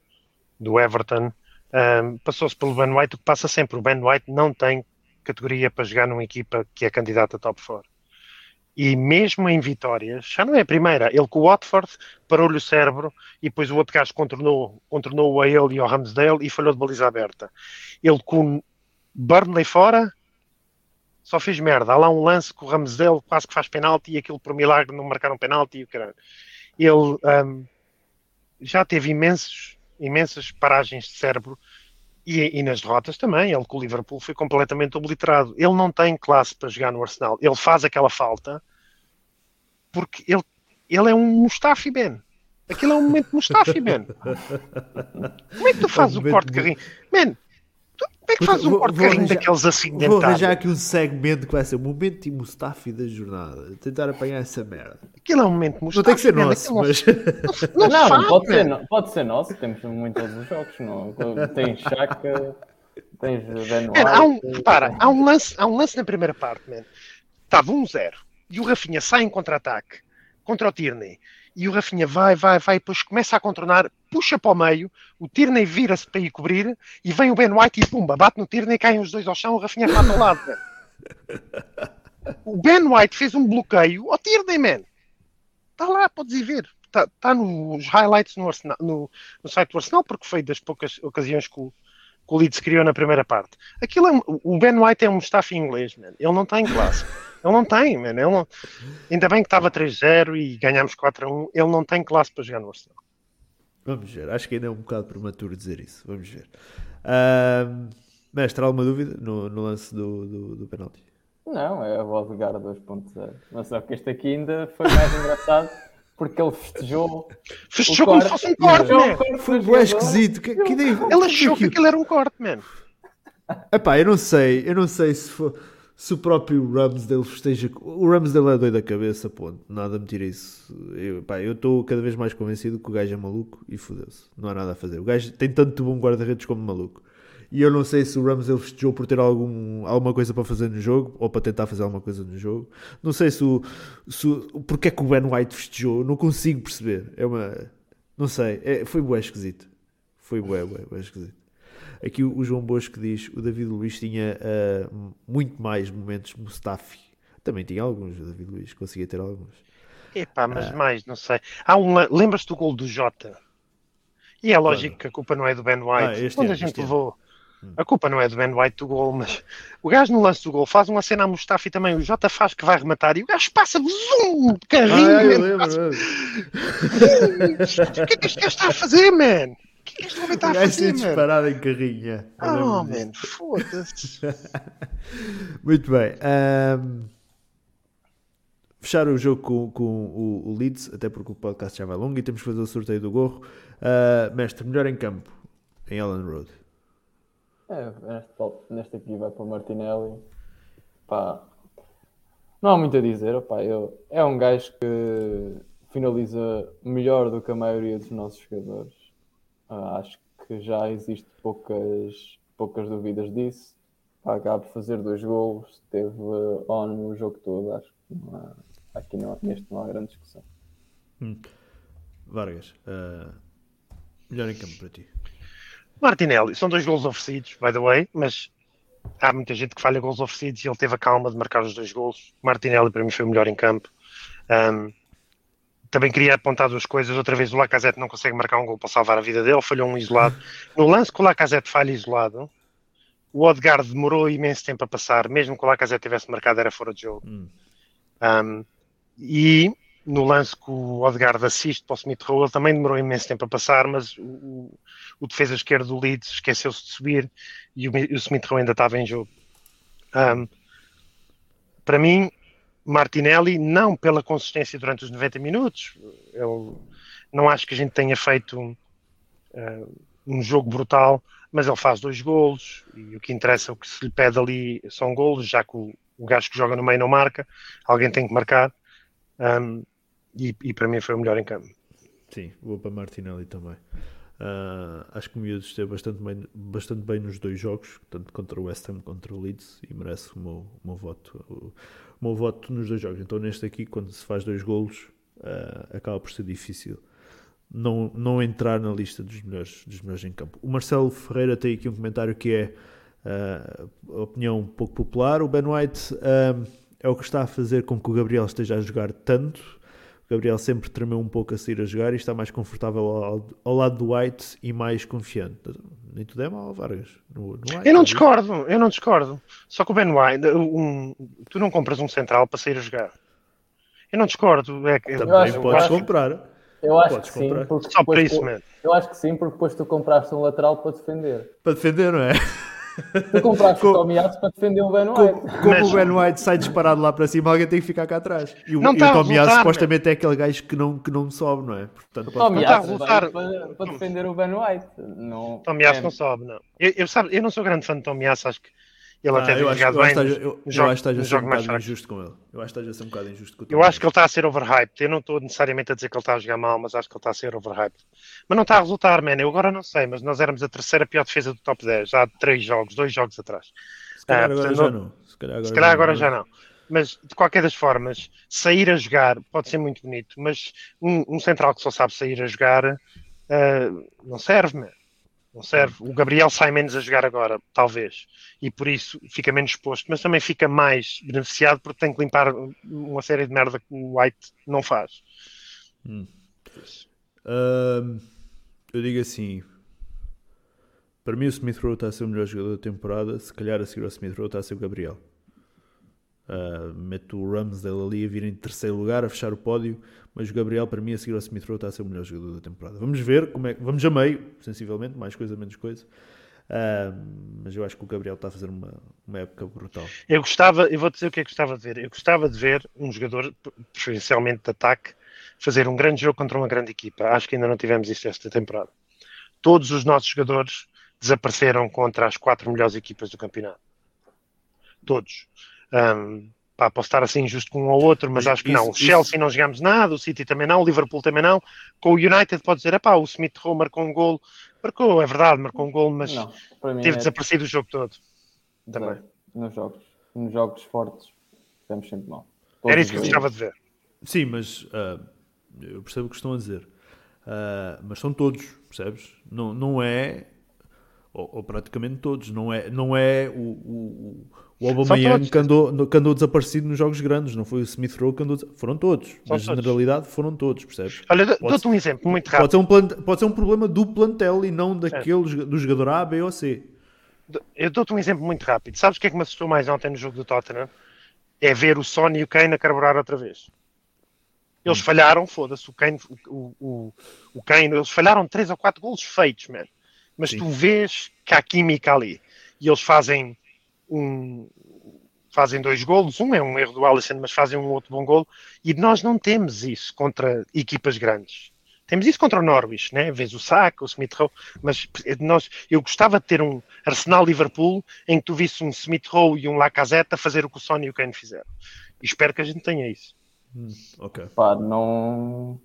do Everton, eh, passou-se pelo Ben White, o que passa sempre. O Ben White não tem categoria para jogar numa equipa que é candidata a top 4 e mesmo em vitórias, já não é a primeira, ele com o Watford parou-lhe o cérebro e depois o outro gajo contornou, contornou a ele e ao Ramsdale e falhou de baliza aberta. Ele com Burnley fora só fez merda. Há lá um lance com o Ramsdale quase que faz penalti e aquilo por milagre não marcaram penalti e o caralho. Ele um, já teve imensos, imensas paragens de cérebro e, e, nas derrotas também, ele com o Liverpool foi completamente obliterado. Ele não tem classe para jogar no Arsenal. Ele faz aquela falta porque ele, ele é um Mustafi, Ben. Aquilo é um momento Mustafi, Ben. [LAUGHS] Como é que tu fazes é um o corte de carrinho? Man, como é que faz um carrinho daqueles acidentados? Vou arranjar aqui um segmento que vai ser o momento Mustafi da jornada. Tentar apanhar essa merda. Aquilo é um momento Mustafi. Não tem que ser nosso, mas... Não, [LAUGHS] não, não pode, ser, pode ser nosso. Temos muito todos os jogos. Não. Tem Chaka, tens Ben White. há um, repara, há um, lance, há um lance na primeira parte, man. Estava 1-0 e o Rafinha sai em contra-ataque contra o Tierney e o Rafinha vai, vai, vai, depois começa a contornar, puxa para o meio, o Tierney vira-se para ir cobrir e vem o Ben White e pumba, bate no Tierney, caem os dois ao chão, o Rafinha mata ao lado. O Ben White fez um bloqueio ao Tierney, man. Está lá, podes ir ver. Está tá nos highlights no, Arsenal, no, no, site do Arsenal, porque foi das poucas ocasiões que o, que o Leeds criou na primeira parte. Aquilo é, o Ben White é um staff inglês, man. ele não está em classe. Ele não tem, man. Ele não... Ainda bem que estava 3-0 e ganhámos 4-1. Ele não tem classe para jogar no Arsenal. Vamos ver. Acho que ainda é um bocado prematuro dizer isso. Vamos ver. Uh, mestre, alguma dúvida no, no lance do, do, do penalti? Não, é a Odegaard 2.0. Mas só que este aqui ainda foi mais [LAUGHS] engraçado porque ele festejou. Festejou como se fosse um corte, man. Foi bem esquisito. Que, que ideia, ele achou que aquilo era um corte, man. Epá, eu não sei, eu não sei se for se o próprio Ramsdale festeja. O Ramsdale é doido da cabeça, ponto. Nada me tira isso. Eu estou cada vez mais convencido que o gajo é maluco e fodeu-se. Não há nada a fazer. O gajo tem tanto bom guarda-redes como maluco. E eu não sei se o Ramsdale festejou por ter algum, alguma coisa para fazer no jogo ou para tentar fazer alguma coisa no jogo. Não sei se o. Se, porque é que o Ben White festejou. Não consigo perceber. É uma. Não sei. É, foi bué esquisito. Foi bué, bué, bué esquisito. Aqui o, João Bosco diz o David Luiz tinha uh, muito mais momentos Mustafi. Também tinha alguns, o David Luiz conseguia ter alguns. Epá, mas uh, mais, não sei. Há um, lembras-te do gol do Jota? E é lógico que a culpa não é do Ben White. Ah, Quando ano, a gente levou. Hum. A culpa não é do Ben White do gol, mas o gajo no lance do gol faz uma cena a Mustafi também. O Jota faz que vai rematar e o gajo passa zoom, carrinho. Ah, eu lembro, passa... [LAUGHS] o que é que este gajo está a fazer, man? Que este homem está a fazer, disparado em carrinha. Oh, man, foda-se. [LAUGHS] Muito bem. Um, fechar o jogo com, com o, o, Leeds, até porque o podcast já vai longo e temos que fazer o sorteio do gorro. Uh, mestre, melhor em campo em Ellen Road. É, neste, neste aqui vai para o Martinelli. Pá, não há muito a dizer. Pá, eu, é um gajo que finaliza melhor do que a maioria dos nossos jogadores. Uh, acho que já existe poucas, poucas dúvidas disso. Acaba por fazer dois gols, esteve on no jogo todo. Acho que não há, aqui não, neste não há grande discussão. Hum. Vargas, uh, melhor em campo para ti. Martinelli, são dois gols oferecidos, by the way, mas há muita gente que falha gols oferecidos e ele teve a calma de marcar os dois gols. Martinelli para mim foi o melhor em campo. Um, também queria apontar duas coisas. Outra vez, o Lacazette não consegue marcar um gol para salvar a vida dele, falhou um isolado. No lance que o Lacazette falha isolado, o Odegaard demorou imenso tempo a passar, mesmo que o Lacazette tivesse marcado, era fora de jogo. Hum. Um, e no lance que o Odegaard assiste para o Smith Rowe, ele também demorou imenso tempo a passar, mas o, o defesa esquerdo do Leeds esqueceu-se de subir e o, o Smith Rowe ainda estava em jogo. Um, para mim, Martinelli, não pela consistência durante os 90 minutos. Eu não acho que a gente tenha feito uh, um jogo brutal, mas ele faz dois golos e o que interessa, o que se lhe pede ali são golos, já que o, o gajo que joga no meio não marca, alguém tem que marcar. Um, e, e, para mim foi o melhor em campo. Sim, vou para Martinelli também. Uh, acho que o Miúdo esteve bastante bem, bastante bem nos dois jogos, tanto contra o West Ham contra o Leeds, e merece o meu, o meu voto. O, o meu voto nos dois jogos. Então, neste aqui, quando se faz dois golos, uh, acaba por ser difícil não, não entrar na lista dos melhores, dos melhores em campo. O Marcelo Ferreira tem aqui um comentário que é uh, opinião um pouco popular. O Ben White uh, é o que está a fazer com que o Gabriel esteja a jogar tanto. O Gabriel sempre tremeu um pouco a sair a jogar e está mais confortável ao, ao lado do White e mais confiante. Nem tudo é mal, Vargas. No, no White, eu não discordo, eu não discordo. Só que o Ben White, um, tu não compras um central para sair a jogar. Eu não discordo. É, Também acho, podes acho, comprar. Eu acho que sim. Só por isso, mesmo. Eu acho que sim, porque depois tu compraste um lateral para defender. Para defender, não é? Tu compraste o Tomiasso para defender o Ben White. Como, como Mas... o Ben White sai disparado lá para cima, alguém tem que ficar cá atrás. E o, não e o Tomiasso supostamente é aquele gajo que não, que não sobe, não é? Portanto, Tomiasso para, para defender o Ben White. Não, Tomiasso é. não sobe, não. Eu, eu, sabe, eu não sou grande fã de Tomiasso, acho que ele ah, até eu acho, eu bem. Acho, eu, eu acho que estás a ser um bocado injusto com ele. Eu acho que estás a ser um bocado injusto com ele. Eu acho que ele está a ser overhyped. Eu não estou necessariamente a dizer que ele está a jogar mal, mas acho que ele está a ser overhyped. Mas não está a resultar, man. Eu agora não sei, mas nós éramos a terceira pior defesa do top 10. Já há três jogos, dois jogos atrás. Se calhar ah, agora já não. Se calhar agora, se calhar agora já, não. já não. Mas, de qualquer das formas, sair a jogar pode ser muito bonito, mas um, um central que só sabe sair a jogar uh, não serve, man não serve. O Gabriel sai menos a jogar agora, talvez, e por isso fica menos exposto, mas também fica mais beneficiado porque tem que limpar uma série de merda que o White não faz. Hum. eu digo assim: para mim, o Smith Rowe está a ser o melhor jogador da temporada. Se calhar a seguir ao Smith Rowe está a ser o Gabriel. Uh, meto o Ramsdale ali a vir em terceiro lugar, a fechar o pódio, mas o Gabriel, para mim, a seguir ao Smith Rowe, está a ser o melhor jogador da temporada. Vamos ver como é Vamos a meio, sensivelmente, mais coisa, menos coisa. Uh, mas eu acho que o Gabriel está a fazer uma, uma época brutal. Eu gostava, eu vou dizer o que é que gostava de ver. Eu gostava de ver um jogador, preferencialmente de ataque, fazer um grande jogo contra uma grande equipa. Acho que ainda não tivemos isso esta temporada. Todos os nossos jogadores desapareceram contra as quatro melhores equipas do campeonato. Todos. Um, pá, posso estar assim injusto com um ou outro, mas, mas acho que isso, não. O Chelsea isso... não jogamos nada, o City também não, o Liverpool também não. Com o United pode dizer, pá, o Smith Rowe marcou um gol. Marcou, é verdade, marcou um gol, mas não, teve é... desaparecido o jogo todo. Também. Nos jogos, nos jogos fortes, ficamos sempre mal. Todos Era isso que eu gostava de ver. Sim, mas uh, eu percebo o que estão a dizer. Uh, mas são todos, percebes? Não, não é ou, ou, praticamente todos, não é, não é o, o, o Aubameyang que andou, que andou desaparecido nos jogos grandes, não foi o Smith Rowe que andou, foram todos, na generalidade foram todos, percebes? Olha, dou-te um exemplo muito rápido. Pode ser um, plant, pode ser um problema do plantel e não daqueles, é. do jogador A, B ou C. Eu dou-te um exemplo muito rápido. Sabes o que é que me assustou mais ontem no jogo do Tottenham? É ver o Sony e o Kane a carburar outra vez. Eles hum. falharam, foda-se, o Kane, o, o, o Kane, eles falharam 3 ou 4 golos feitos, mano mas Sim. tu vês que há química ali. E eles fazem um fazem dois golos, um é um erro do Alisson, mas fazem um outro bom golo, e nós não temos isso contra equipas grandes. Temos isso contra o Norwich, né? Vês o Saka, o Smith Rowe, mas nós, eu gostava de ter um Arsenal-Liverpool em que tu visse um Smith Rowe e um Lacazette a fazer o que o Sony e o Kane fizeram. E espero que a gente tenha isso. Hum, ok. Pá, não,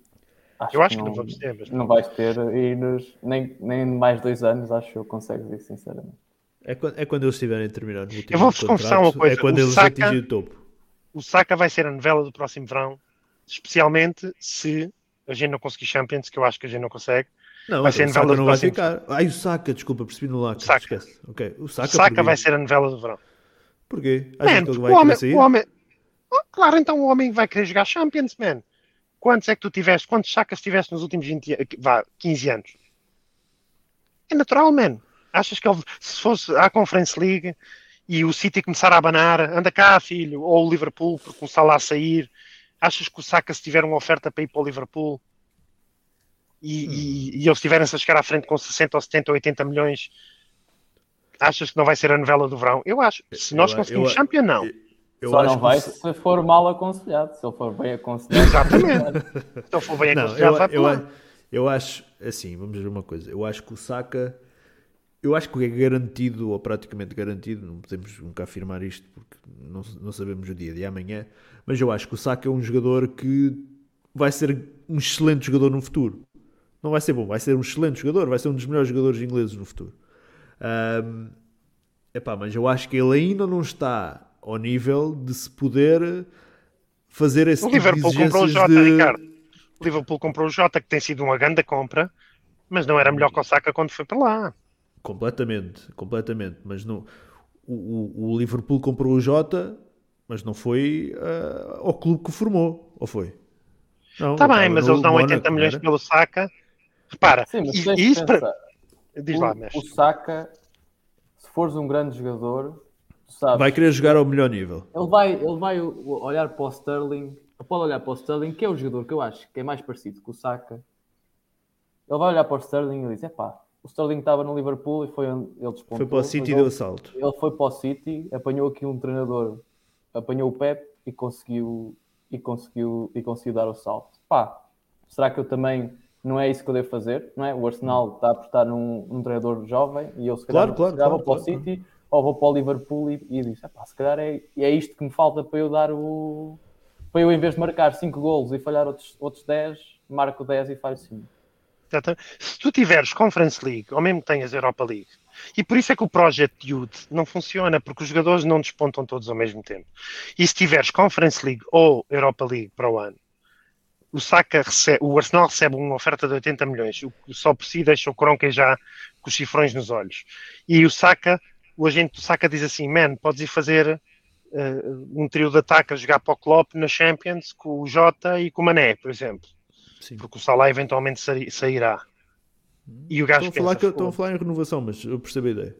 Acho eu acho que não, que não vamos ter, mas... Não vais ter e nos, nem, nem mais dois anos acho que eu consegues isso, sinceramente. É quando, é quando eles estiverem último Eu vou-vos confessar uma coisa. É quando o eles Saka, atingirem o topo. O Saka vai ser a novela do próximo verão, especialmente se a gente não conseguir Champions, que eu acho que a gente não consegue. Não, vai ser a novela não vai ficar. Ai, o Saka, desculpa, percebi no Laca. Saka. Esquece. Okay. O Saka, o Saka vai ser a novela do verão. Porquê? Man, vai o homem, o homem... Oh, claro, então o homem vai querer jogar Champions, man. Quantos é que tu tiveste? Quantos sacas tiveste nos últimos 20, vá, 15 anos? É natural, man. Achas que ele, se fosse à Conference League e o City começar a abanar, anda cá, filho, ou o Liverpool, porque começar lá a sair, achas que o Saka, se tiver uma oferta para ir para o Liverpool e, hum. e, e eles tiverem-se a chegar à frente com 60 ou 70 ou 80 milhões, achas que não vai ser a novela do verão? Eu acho. Se nós conseguimos eu, Champions, não. Eu, Só não vai se... se for mal aconselhado. Se ele for bem aconselhado. Exatamente. [LAUGHS] se ele for bem aconselhado, não, eu, eu, eu, acho, assim, vamos ver uma coisa. Eu acho que o Saka, eu acho que é garantido, ou praticamente garantido, não podemos nunca afirmar isto porque não, não sabemos o dia de amanhã, mas eu acho que o Saka é um jogador que vai ser um excelente jogador no futuro. Não vai ser bom, vai ser um excelente jogador, vai ser um dos melhores jogadores ingleses no futuro. Um, epá, mas eu acho que ele ainda não está ao nível de se poder fazer esse o tipo Liverpool de comprou o Jota, de... Ricardo. O Liverpool comprou o Jota, que tem sido uma grande compra, mas não era melhor que o Saka quando foi para lá. Completamente, completamente. Mas não, o, o, o Liverpool comprou o Jota, mas não foi uh, ao clube que formou, ou foi? Está bem, mas eles dão 80 milhões pelo Saka. Repara, Sim, mas e, isso para... Diz lá, o, o Saka, se fores um grande jogador, Sabes? Vai querer jogar ao melhor nível. Ele vai, ele vai olhar para o Sterling, pode olhar para o Sterling, que é o jogador que eu acho que é mais parecido com o Saka. Ele vai olhar para o Sterling e diz: pá, o Sterling estava no Liverpool e foi onde ele despontou. Foi para o City e deu assalto. Ele foi para o City, apanhou aqui um treinador, apanhou o Pep e conseguiu, e conseguiu, e conseguiu dar o salto. Pá, será que eu também não é isso que eu devo fazer? Não é? O Arsenal está a apostar num, num treinador jovem e eu se calhar claro, claro, claro, para o City ou vou para o Liverpool e, e disse, se calhar é, é isto que me falta para eu dar o... para eu em vez de marcar 5 golos e falhar outros, outros 10, marco 10 e falho 5. Se tu tiveres Conference League, ou mesmo que tenhas Europa League, e por isso é que o Project Youth não funciona, porque os jogadores não despontam todos ao mesmo tempo. E se tiveres Conference League ou Europa League para o ano, o, Saka recebe, o Arsenal recebe uma oferta de 80 milhões, o, só por si deixa o Cronk já com os cifrões nos olhos. E o Saka o agente do Saka diz assim: Man, podes ir fazer uh, um trio de ataque a jogar para o Klopp na Champions com o Jota e com o Mané, por exemplo. Sim. Porque o Salah eventualmente sairá. E o gajo estão, a falar que, estão a falar em renovação, mas eu percebo a ideia.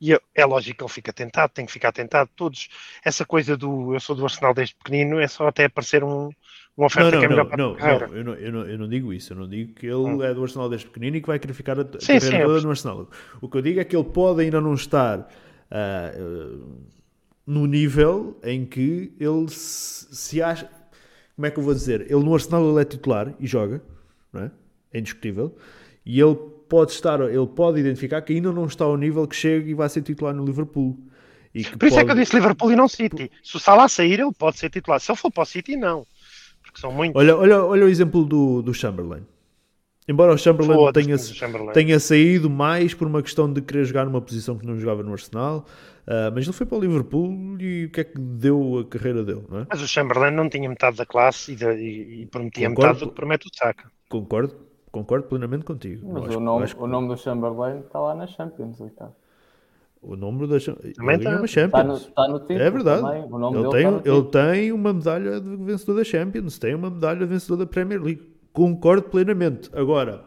E é, é lógico que ele fica tentado, tem que ficar tentado. Todos, essa coisa do eu sou do Arsenal desde pequenino, é só até aparecer um, uma oferta não, não, que é melhor não, para não, a carreira. não, eu não, eu, não, eu não digo isso. Eu não digo que ele Hum. é do Arsenal desde pequenino e que vai querer ficar a, Sim, sim, eu toda no Arsenal. O que eu digo é que ele pode ainda não estar ah, no nível em que ele se, se acha. Como é que eu vou dizer? Ele no Arsenal ele é titular e joga, não é? É indiscutível. E ele pode estar, ele pode identificar que ainda não está ao nível que chega e vai ser titular no Liverpool. E Por isso é que eu pode- disse Liverpool e não City. Se o Salah sair, ele pode ser titular. Se ele for para o City, não. Porque são muitos. Olha, olha, olha o exemplo do, do Chamberlain. Embora o Chamberlain tenha, o Chamberlain. tenha saído mais por uma questão de querer jogar numa posição que não jogava no Arsenal, ah, mas ele foi para o Liverpool e o que é que deu a carreira dele, não é? Mas o Chamberlain não tinha metade da classe e, da- e- e prometia Concordo. metade do que promete o Saka. Concordo, concordo plenamente contigo. Mas acho- o, nome, acho o nome do Chamberlain está lá na Champions, Ricardo. o número da ele Também ganhou tá- uma Está no, Champions. está no título É verdade. também. O nome Ele dele tem, no ele tem uma medalha de vencedor da Champions, tem uma medalha de vencedor da Premier League. Concordo plenamente. Agora,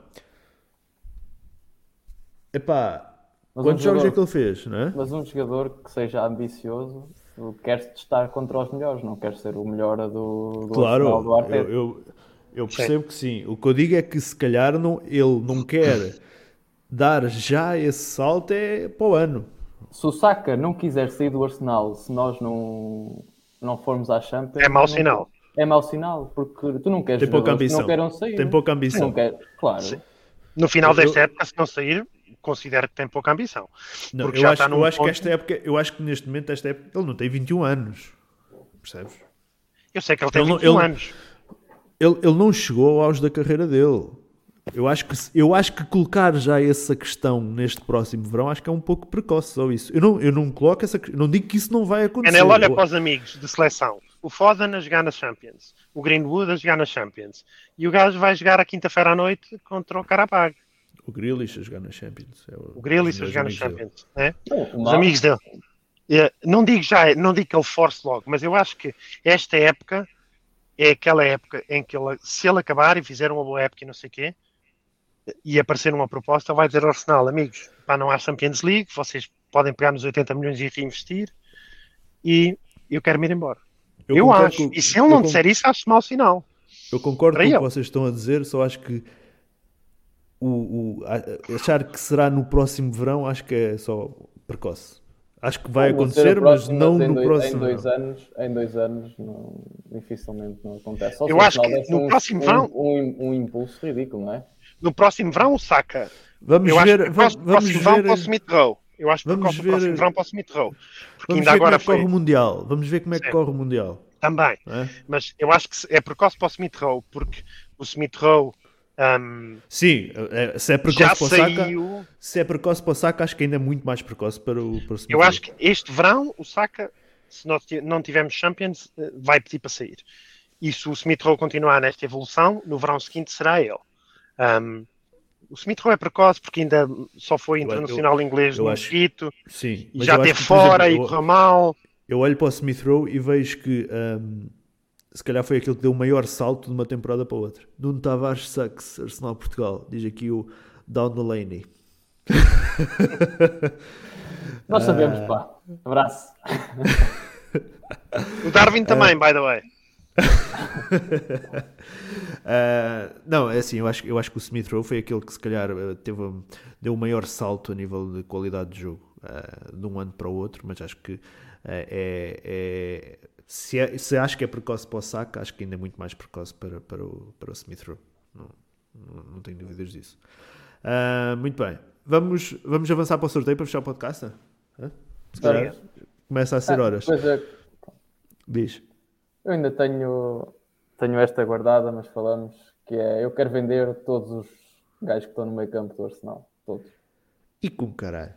epá, Mas quantos um jogos é jogador- que ele fez, não é? Mas um jogador que seja ambicioso quer estar contra os melhores, não quer ser o melhor do, do Claro, Arsenal, do Arteta. eu, eu, eu percebo que sim. O que eu digo é que se calhar não, ele não quer dar já esse salto é para o ano. Se o Saka não quiser sair do Arsenal, se nós não, não formos à Champions... É mau sinal. É mau sinal, porque tu não queres Tem pouca jogadores que ambição. não queiram sair. Tem pouca ambição. Não quer, claro. Sim. No final Eu- desta eu- época, se não sair, considero que tem pouca ambição. Não, Porque eu já acho, está num eu acho que ponto- esta época, eu acho que neste momento, esta época, ele não tem 21 anos. Percebes? Eu sei que ele tem Ele não- 21 ele- anos. Ele, ele não chegou ao auge da carreira dele. Eu acho, que, eu acho que colocar já essa questão neste próximo verão acho que é um pouco precoce só isso. Eu não, eu não coloco essa não digo que isso não vai acontecer. Ele olha Eu- para os amigos de seleção. O Foden a jogar na Champions. O Greenwood a jogar na Champions. E o gajo vai jogar à quinta-feira à noite contra o Carabag. O Grealish a jogar na Champions. É O Grealish a os jogar na. Champions. né? O Os mal- amigos dele. É, não digo já, não digo que ele force logo, mas eu acho que esta época é aquela época em que ele, se ele acabar e fizer uma boa época e não sei o quê, e aparecer uma proposta, vai dizer ao Arsenal, amigos, pá, não há Champions League, vocês podem pegar nos 80 milhões e reinvestir, e eu quero me ir embora. Eu, concordo acho. com- e se ele eu não disser isso, acho mau sinal. Eu concordo Para com o que vocês estão a dizer, só acho que o, o- achar que será no próximo verão, acho que é só precoce. Acho que vai ser acontecer, o mas próximo, não no dois, próximo Em dois verão. anos, em dois anos não- dificilmente não acontece. Só Eu acho que no um, próximo um- verão- Um, um impulso ridículo, não é? No próximo verão, o Saka. Vamos Eu acho ver, que va- no próximo, vamos próximo verão ver, para o Smith Rowe. Eu acho que vamos no próximo ver- verão para o Smith Rowe. Porque vamos ainda ver como agora é que foi. corre o Mundial. Vamos ver como é que Sim. corre o Mundial. Também. é? Mas eu acho que é precoce para o Smith Rowe, porque o Smith Rowe hum, Sim, é- se é já precoce para o Saka, saiu. se é precoce para o Saka, acho que ainda é muito mais precoce para o, para o Eu acho que este verão o Saka, se nós não tivermos Champions, eh, vai pedir para sair. E se o Smith Rowe continuar nesta evolução, no verão seguinte será ele. Hum, o Smith Rowe é precoce porque ainda só foi Eu- internacional inglês eu no acho- Mosquito, Sim, e já eu por fora exemplo, e correu mal. Eu olho para o Smith Rowe e vejo que hum, se calhar foi aquele que deu o maior salto de uma temporada para outra. Nuno Tavares sucks, Arsenal Portugal. Diz aqui o Down the Lane. [LAUGHS] Nós sabemos, Ah. pá. Abraço. [LAUGHS] O Darwin também, by the way. [LAUGHS] Ah, não, é assim, eu acho, eu acho que o Smith Rowe foi aquele que se calhar ah, teve, deu o maior salto a nível de qualidade de jogo ah, de um ano para o outro, mas acho que ah, é, é- se, é- se acho que é precoce para o Saka, acho que ainda é muito mais precoce para, para, o, para o Smith Rowe. Não, não, não tenho dúvidas disso. Ah, muito bem. Vamos, vamos avançar para o sorteio para fechar o podcast? Hã? Se calhar começa a ser Ah, horas. Depois é- Diz. eu ainda tenho, tenho esta guardada, mas falamos que é eu quero vender todos os gajos que estão no meio campo do Arsenal. Todos. E com caralho.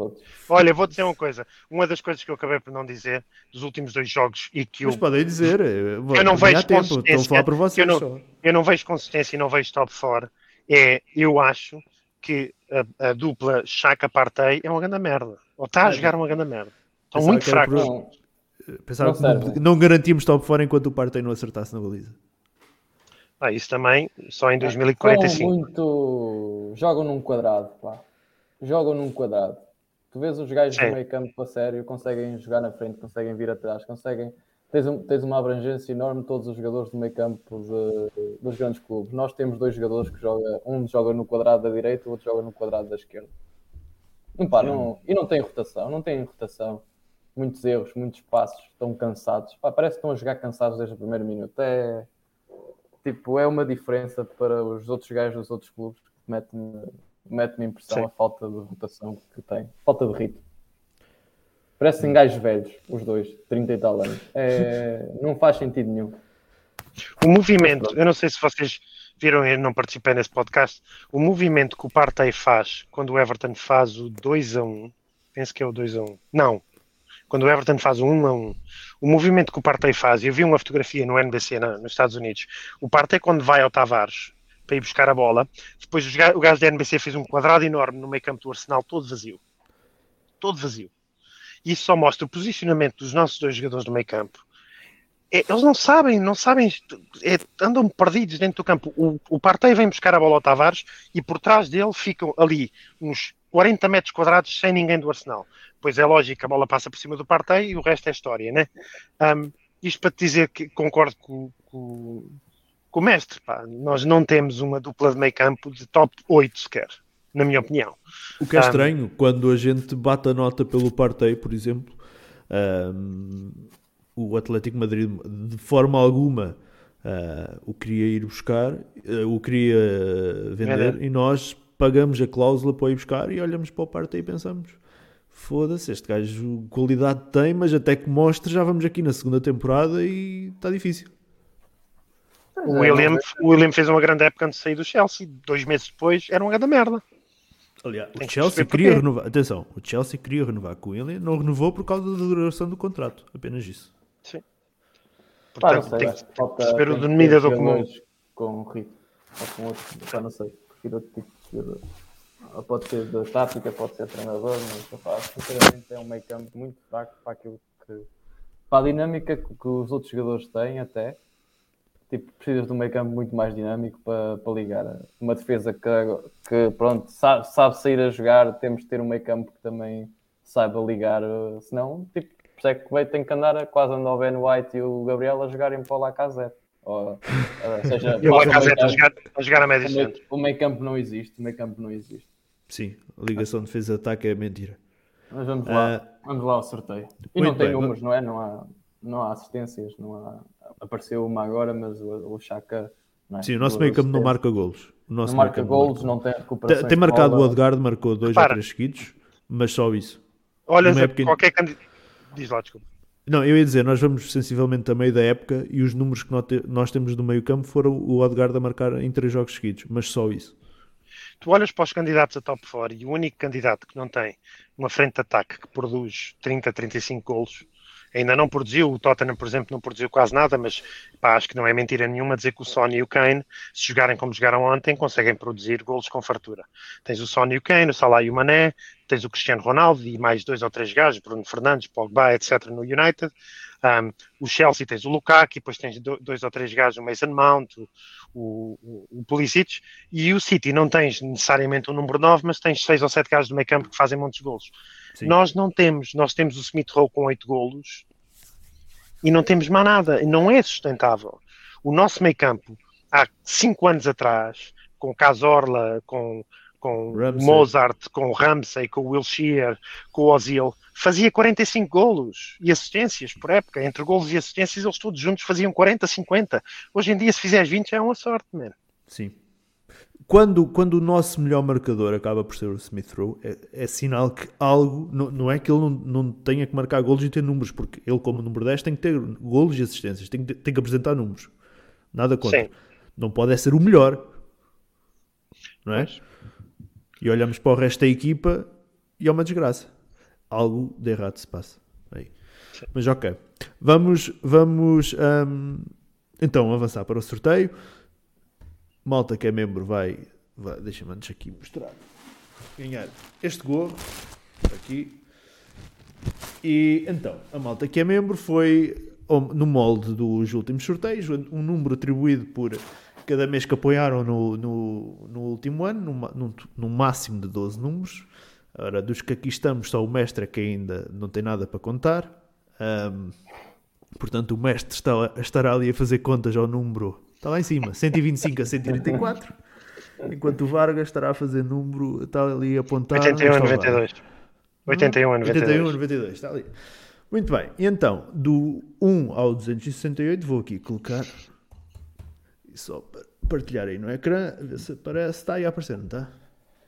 Todos. Olha, vou dizer uma coisa. Uma das coisas que eu acabei por não dizer dos últimos dois jogos e que eu, Mas podem dizer. Eu eu não vejo tempo. Estão a consistência, falar por vocês eu não- eu não vejo consistência e não vejo top fora, é eu acho que a, a dupla Chaka-Partey é uma grande merda. Ou está a jogar uma grande merda. Estão Pensava muito fracos. por- Pensava Não que não, não garantíamos top fora enquanto o Partey não acertasse na baliza. Ah, isso também só em São 2045. muito. Jogam num quadrado, pá. Jogam num quadrado. Tu vês os gajos Sim. do meio campo a sério, conseguem jogar na frente, conseguem vir atrás, conseguem. Tens, um- tens uma abrangência enorme, todos os jogadores do meio campo de- dos grandes clubes. Nós temos dois jogadores que joga, um joga no quadrado da direita, o outro joga no quadrado da esquerda. E, pá, não, e não tem rotação, não tem rotação. Muitos erros, muitos passos, estão cansados. Pá, parece que estão a jogar cansados desde o primeiro minuto. É, tipo, é uma diferença para os outros gajos dos outros clubes que mete-me mete impressão Sim. a falta de rotação que tem. Falta de ritmo. Parecem gajos velhos, os dois, 30 e tal anos. É, [LAUGHS] não faz sentido nenhum. O movimento, eu não sei se vocês viram, eu não participei nesse podcast, o movimento que o Partey faz quando o Everton faz o 2 a 1, penso que é o 2 a 1, não, quando o Everton faz o 1 a 1, o movimento que o Partey faz, eu vi uma fotografia no NBC na- nos Estados Unidos, o Partey quando vai ao Tavares para ir buscar a bola, depois o gajo da NBC fez um quadrado enorme no meio campo do Arsenal, todo vazio, todo vazio. Isso só mostra o posicionamento dos nossos dois jogadores do meio campo é, eles não sabem, não sabem, é, andam perdidos dentro do campo. O, o Partey vem buscar a bola ao Tavares e por trás dele ficam ali uns 40 metros quadrados sem ninguém do Arsenal. Pois é lógico, a bola passa por cima do Partey e o resto é história, né? Um, isto para te dizer que concordo com, com, com o mestre, pá. nós não temos uma dupla de meio campo de top 8 sequer, na minha opinião. O que é Ah. estranho, quando a gente bate a nota pelo Partey, por exemplo, ahm, o Atlético Madrid de forma alguma ah, o queria ir buscar, ah, o queria vender, Vender. e nós pagamos a cláusula para ir buscar e olhamos para o Partey e pensamos foda-se, este gajo qualidade tem, mas até que mostre já vamos aqui na segunda temporada e está difícil. O William, o William fez uma grande época antes de sair do Chelsea, dois meses depois era uma grande merda. Aliás, Tem o que Chelsea perceber queria renovar. Atenção, o Chelsea queria renovar com ele, não renovou por causa da duração do contrato. Apenas isso. Não Portanto, sei, tem que que falta- perceber tem o que denominador comum. Com ritmo. Ou com outro, pá, não sei. Prefiro outro tipo de jogador. Ou Pode ser da tática, pode ser treinador, mas pá, sinceramente é um meio campo muito fraco para aquilo que. para a dinâmica que, que os outros jogadores têm, até. Tipo, precisas de um meio campo muito mais dinâmico para, para ligar. Uma defesa que, que pronto, sabe, sabe sair a jogar, temos de ter um meio campo que também saiba ligar. Senão, tipo, por isso é que vai ter que andar quase andar o Ben White e o Gabriel a jogarem para o Lacazette. Ou, eh, seja, [LAUGHS] E o Lacazette a jogar, a jogar a médio o meio-. O meio campo não existe, o meio campo não existe. Sim, a ligação defesa-ataque é mentira. Mas vamos lá, Ah, vamos lá ao sorteio. E não tem bem, números, não é? Não há, não há assistências, não há. Apareceu uma agora, mas o, o Chaka. Não é? Sim, o nosso meio campo não marca golos. O nosso Não marca golos, não tem Tem, recuperação. tem marcado o Odegaard, marcou dois Repara. ou três seguidos, mas só isso. Olha, qualquer candidato. Diz lá, desculpa. Não, eu ia dizer, nós vamos sensivelmente a meio da época e os números que nós temos do meio campo foram o Odegaard a marcar em três jogos seguidos, mas só isso. Tu olhas para os candidatos a top 4 e o único candidato que não tem uma frente de ataque que produz 30, 35 golos, ainda não produziu, o Tottenham, por exemplo, não produziu quase nada, mas pá, acho que não é mentira nenhuma dizer que o Sony e o Kane, se jogarem como jogaram ontem, conseguem produzir golos com fartura. Tens o Sony e o Kane, o Salah e o Mané, tens o Cristiano Ronaldo e mais dois ou três gajos, Bruno Fernandes, Pogba, etc. no United. Um, o Chelsea tens o Lukaku, depois tens do- dois ou três gajos, o Mason Mount, o, o, o, o Pulisic, e o City não tens necessariamente um número 9, mas tens seis ou sete gajos do meio campo que fazem muitos golos. Sim. Nós não temos, nós temos o Smith Rowe com oito golos e não temos mais nada, não é sustentável. O nosso meio campo, há cinco anos atrás, com Cazorla, com, com Ramsey. Mozart, com Ramsey, com Wilshere, com Ozil, fazia 45 golos e assistências por época. Entre golos e assistências, eles todos juntos faziam 40, 50. Hoje em dia, se fizeres 20, já é uma sorte, mano. Sim. Quando, quando o nosso melhor marcador acaba por ser o Smith Rowe, é, é sinal que algo, não, não é que ele não, não tenha que marcar golos e ter números, porque ele, como número 10, tem que ter golos e assistências, tem que, tem que apresentar números. Nada contra. Sim. Não pode é ser o melhor. Não é? E olhamos para o resto da equipa e é uma desgraça. Algo de errado se passa. Aí. Mas ok. Vamos, vamos hum, então avançar para o sorteio. Malta que é membro vai. vai Deixa-me antes aqui mostrar. Ganhar este gorro. Aqui. E então, a malta que é membro foi no molde dos últimos sorteios, um número atribuído por cada mês que apoiaram no, no, no último ano, num, num, num máximo de 12 números. Ora, dos que aqui estamos, só o mestre é que ainda não tem nada para contar. Um, portanto, o mestre está, estará ali a fazer contas ao número, está lá em cima, 125 a 134. Enquanto o Vargas estará a fazer número, está ali apontado. 81 a 92. 81 a 92. 81 a 92, está ali. Muito bem, e então, do 1 ao 268, vou aqui colocar e só para partilhar aí no ecrã, a ver se aparece. Está aí a aparecer, não está?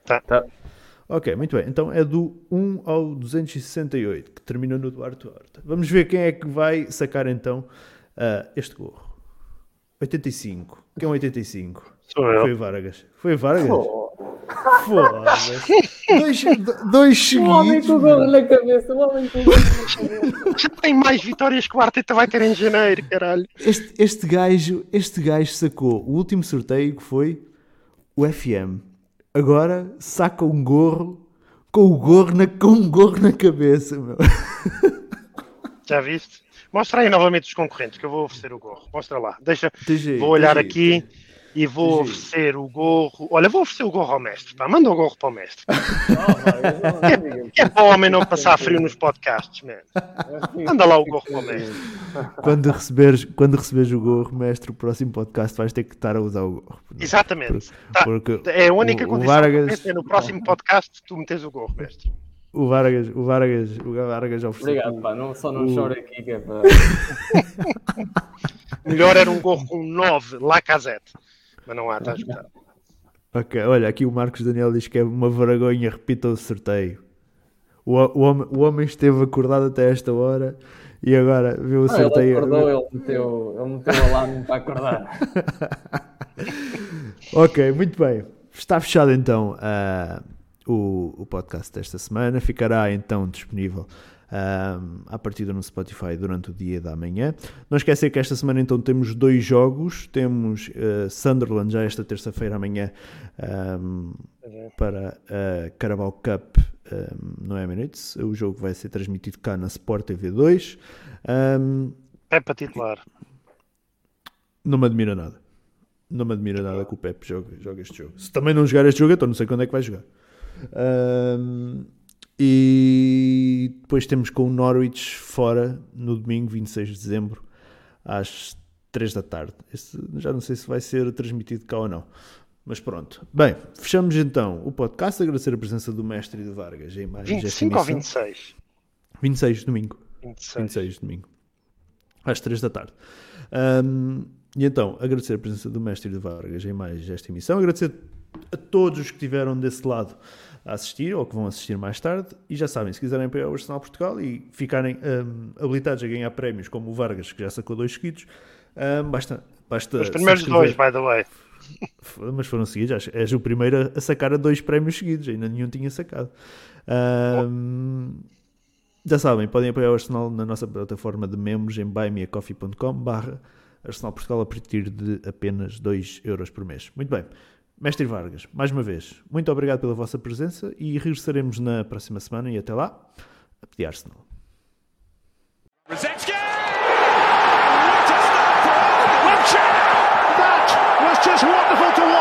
Tá. Tá. Ok, muito bem. Então é do 1 ao 268, que termina no Duarte Horta. Vamos ver quem é que vai sacar então ah, este gorro. 85. Quem é um 85? Sou eu. Foi o Vargas. Foi o Vargas? Pô, Foda-se. Dois, dois o homem seguidos. com o gorro meu. na cabeça, o homem com o gorro na cabeça. Já tem mais vitórias que o Arteta vai ter em janeiro, caralho. Este, este, gajo, este gajo sacou o último sorteio que foi o FM. Agora saca um gorro com o gorro na, com um gorro na cabeça, meu. Já viste? Mostra aí novamente os concorrentes que eu vou oferecer o gorro. Mostra lá. Deixa, vou olhar aqui e vou oferecer o gorro. Olha, vou oferecer o gorro ao mestre. Pá. Manda o gorro para o mestre. [LAUGHS] Que é para o homem não passar frio nos podcasts, man. Manda lá o gorro para o mestre. Quando receberes, quando receberes o gorro, mestre, o próximo podcast vais ter que estar a usar o gorro. Exatamente. Tá. Porque É a única o- o condição Vargas- que eu penso é no próximo podcast tu metes o gorro, mestre. O Vargas, o Vargas, o Vargas ofereceu. Obrigado, pá. Não, só não O- chore aqui, que é para. [LAUGHS] Melhor era um gorro com 9 Lacazette. Mas não há, está escutado. Ok, olha, aqui o Marcos Daniel diz que é uma vergonha, repita o sorteio. O, o, homem, o homem esteve acordado até esta hora e agora viu o Não, ele sorteio. acordou, ele meteu, ele meteu o alarme para acordar. [LAUGHS] Ok, muito bem. Está fechado então ah, o, o podcast desta semana. Ficará então disponível ah, à partida no Spotify durante o dia da manhã. Não esquecer que esta semana então temos dois jogos. Temos ah, Sunderland já esta terça-feira amanhã ah, para a Carabao Cup ah, no Emirates. O jogo vai ser transmitido cá na Sport TV 2. Ah, É para titular. não me admira nada. Não me admira nada que o Pep jogue, jogue este jogo. Se também não jogar este jogo, então não sei quando é que vai jogar. Ahm, e depois temos com o Norwich fora no domingo 26 de dezembro às 3 da tarde. Esse, já não sei se vai ser transmitido cá ou não. Mas pronto. Bem, fechamos então o podcast. Agradecer a presença do mestre e do Vargas em mais esta 25 ou emissão. 26? 26 domingo. 26. 26 de domingo, às 3 da tarde. Ahm, e então, agradecer a presença do mestre e do Vargas em mais esta emissão, agradecer a todos os que estiveram desse lado a assistir ou que vão assistir mais tarde. E já sabem, se quiserem apoiar o Arsenal Portugal e ficarem ahm, habilitados a ganhar prémios, como o Vargas, que já sacou dois seguidos, ahm, basta. basta Os primeiros dois, by the way. mas foram seguidos. És o primeiro a sacar a dois prémios seguidos, ainda nenhum tinha sacado. Ahm, já sabem, podem apoiar o Arsenal na nossa plataforma de membros em buymeacoffee.com barra Arsenal Portugal a partir de apenas 2 euros por mês. Muito bem. Mestre Vargas, mais uma vez, muito obrigado pela vossa presença e regressaremos na próxima semana e até lá, a pedir Arsenal. just wonderful to watch.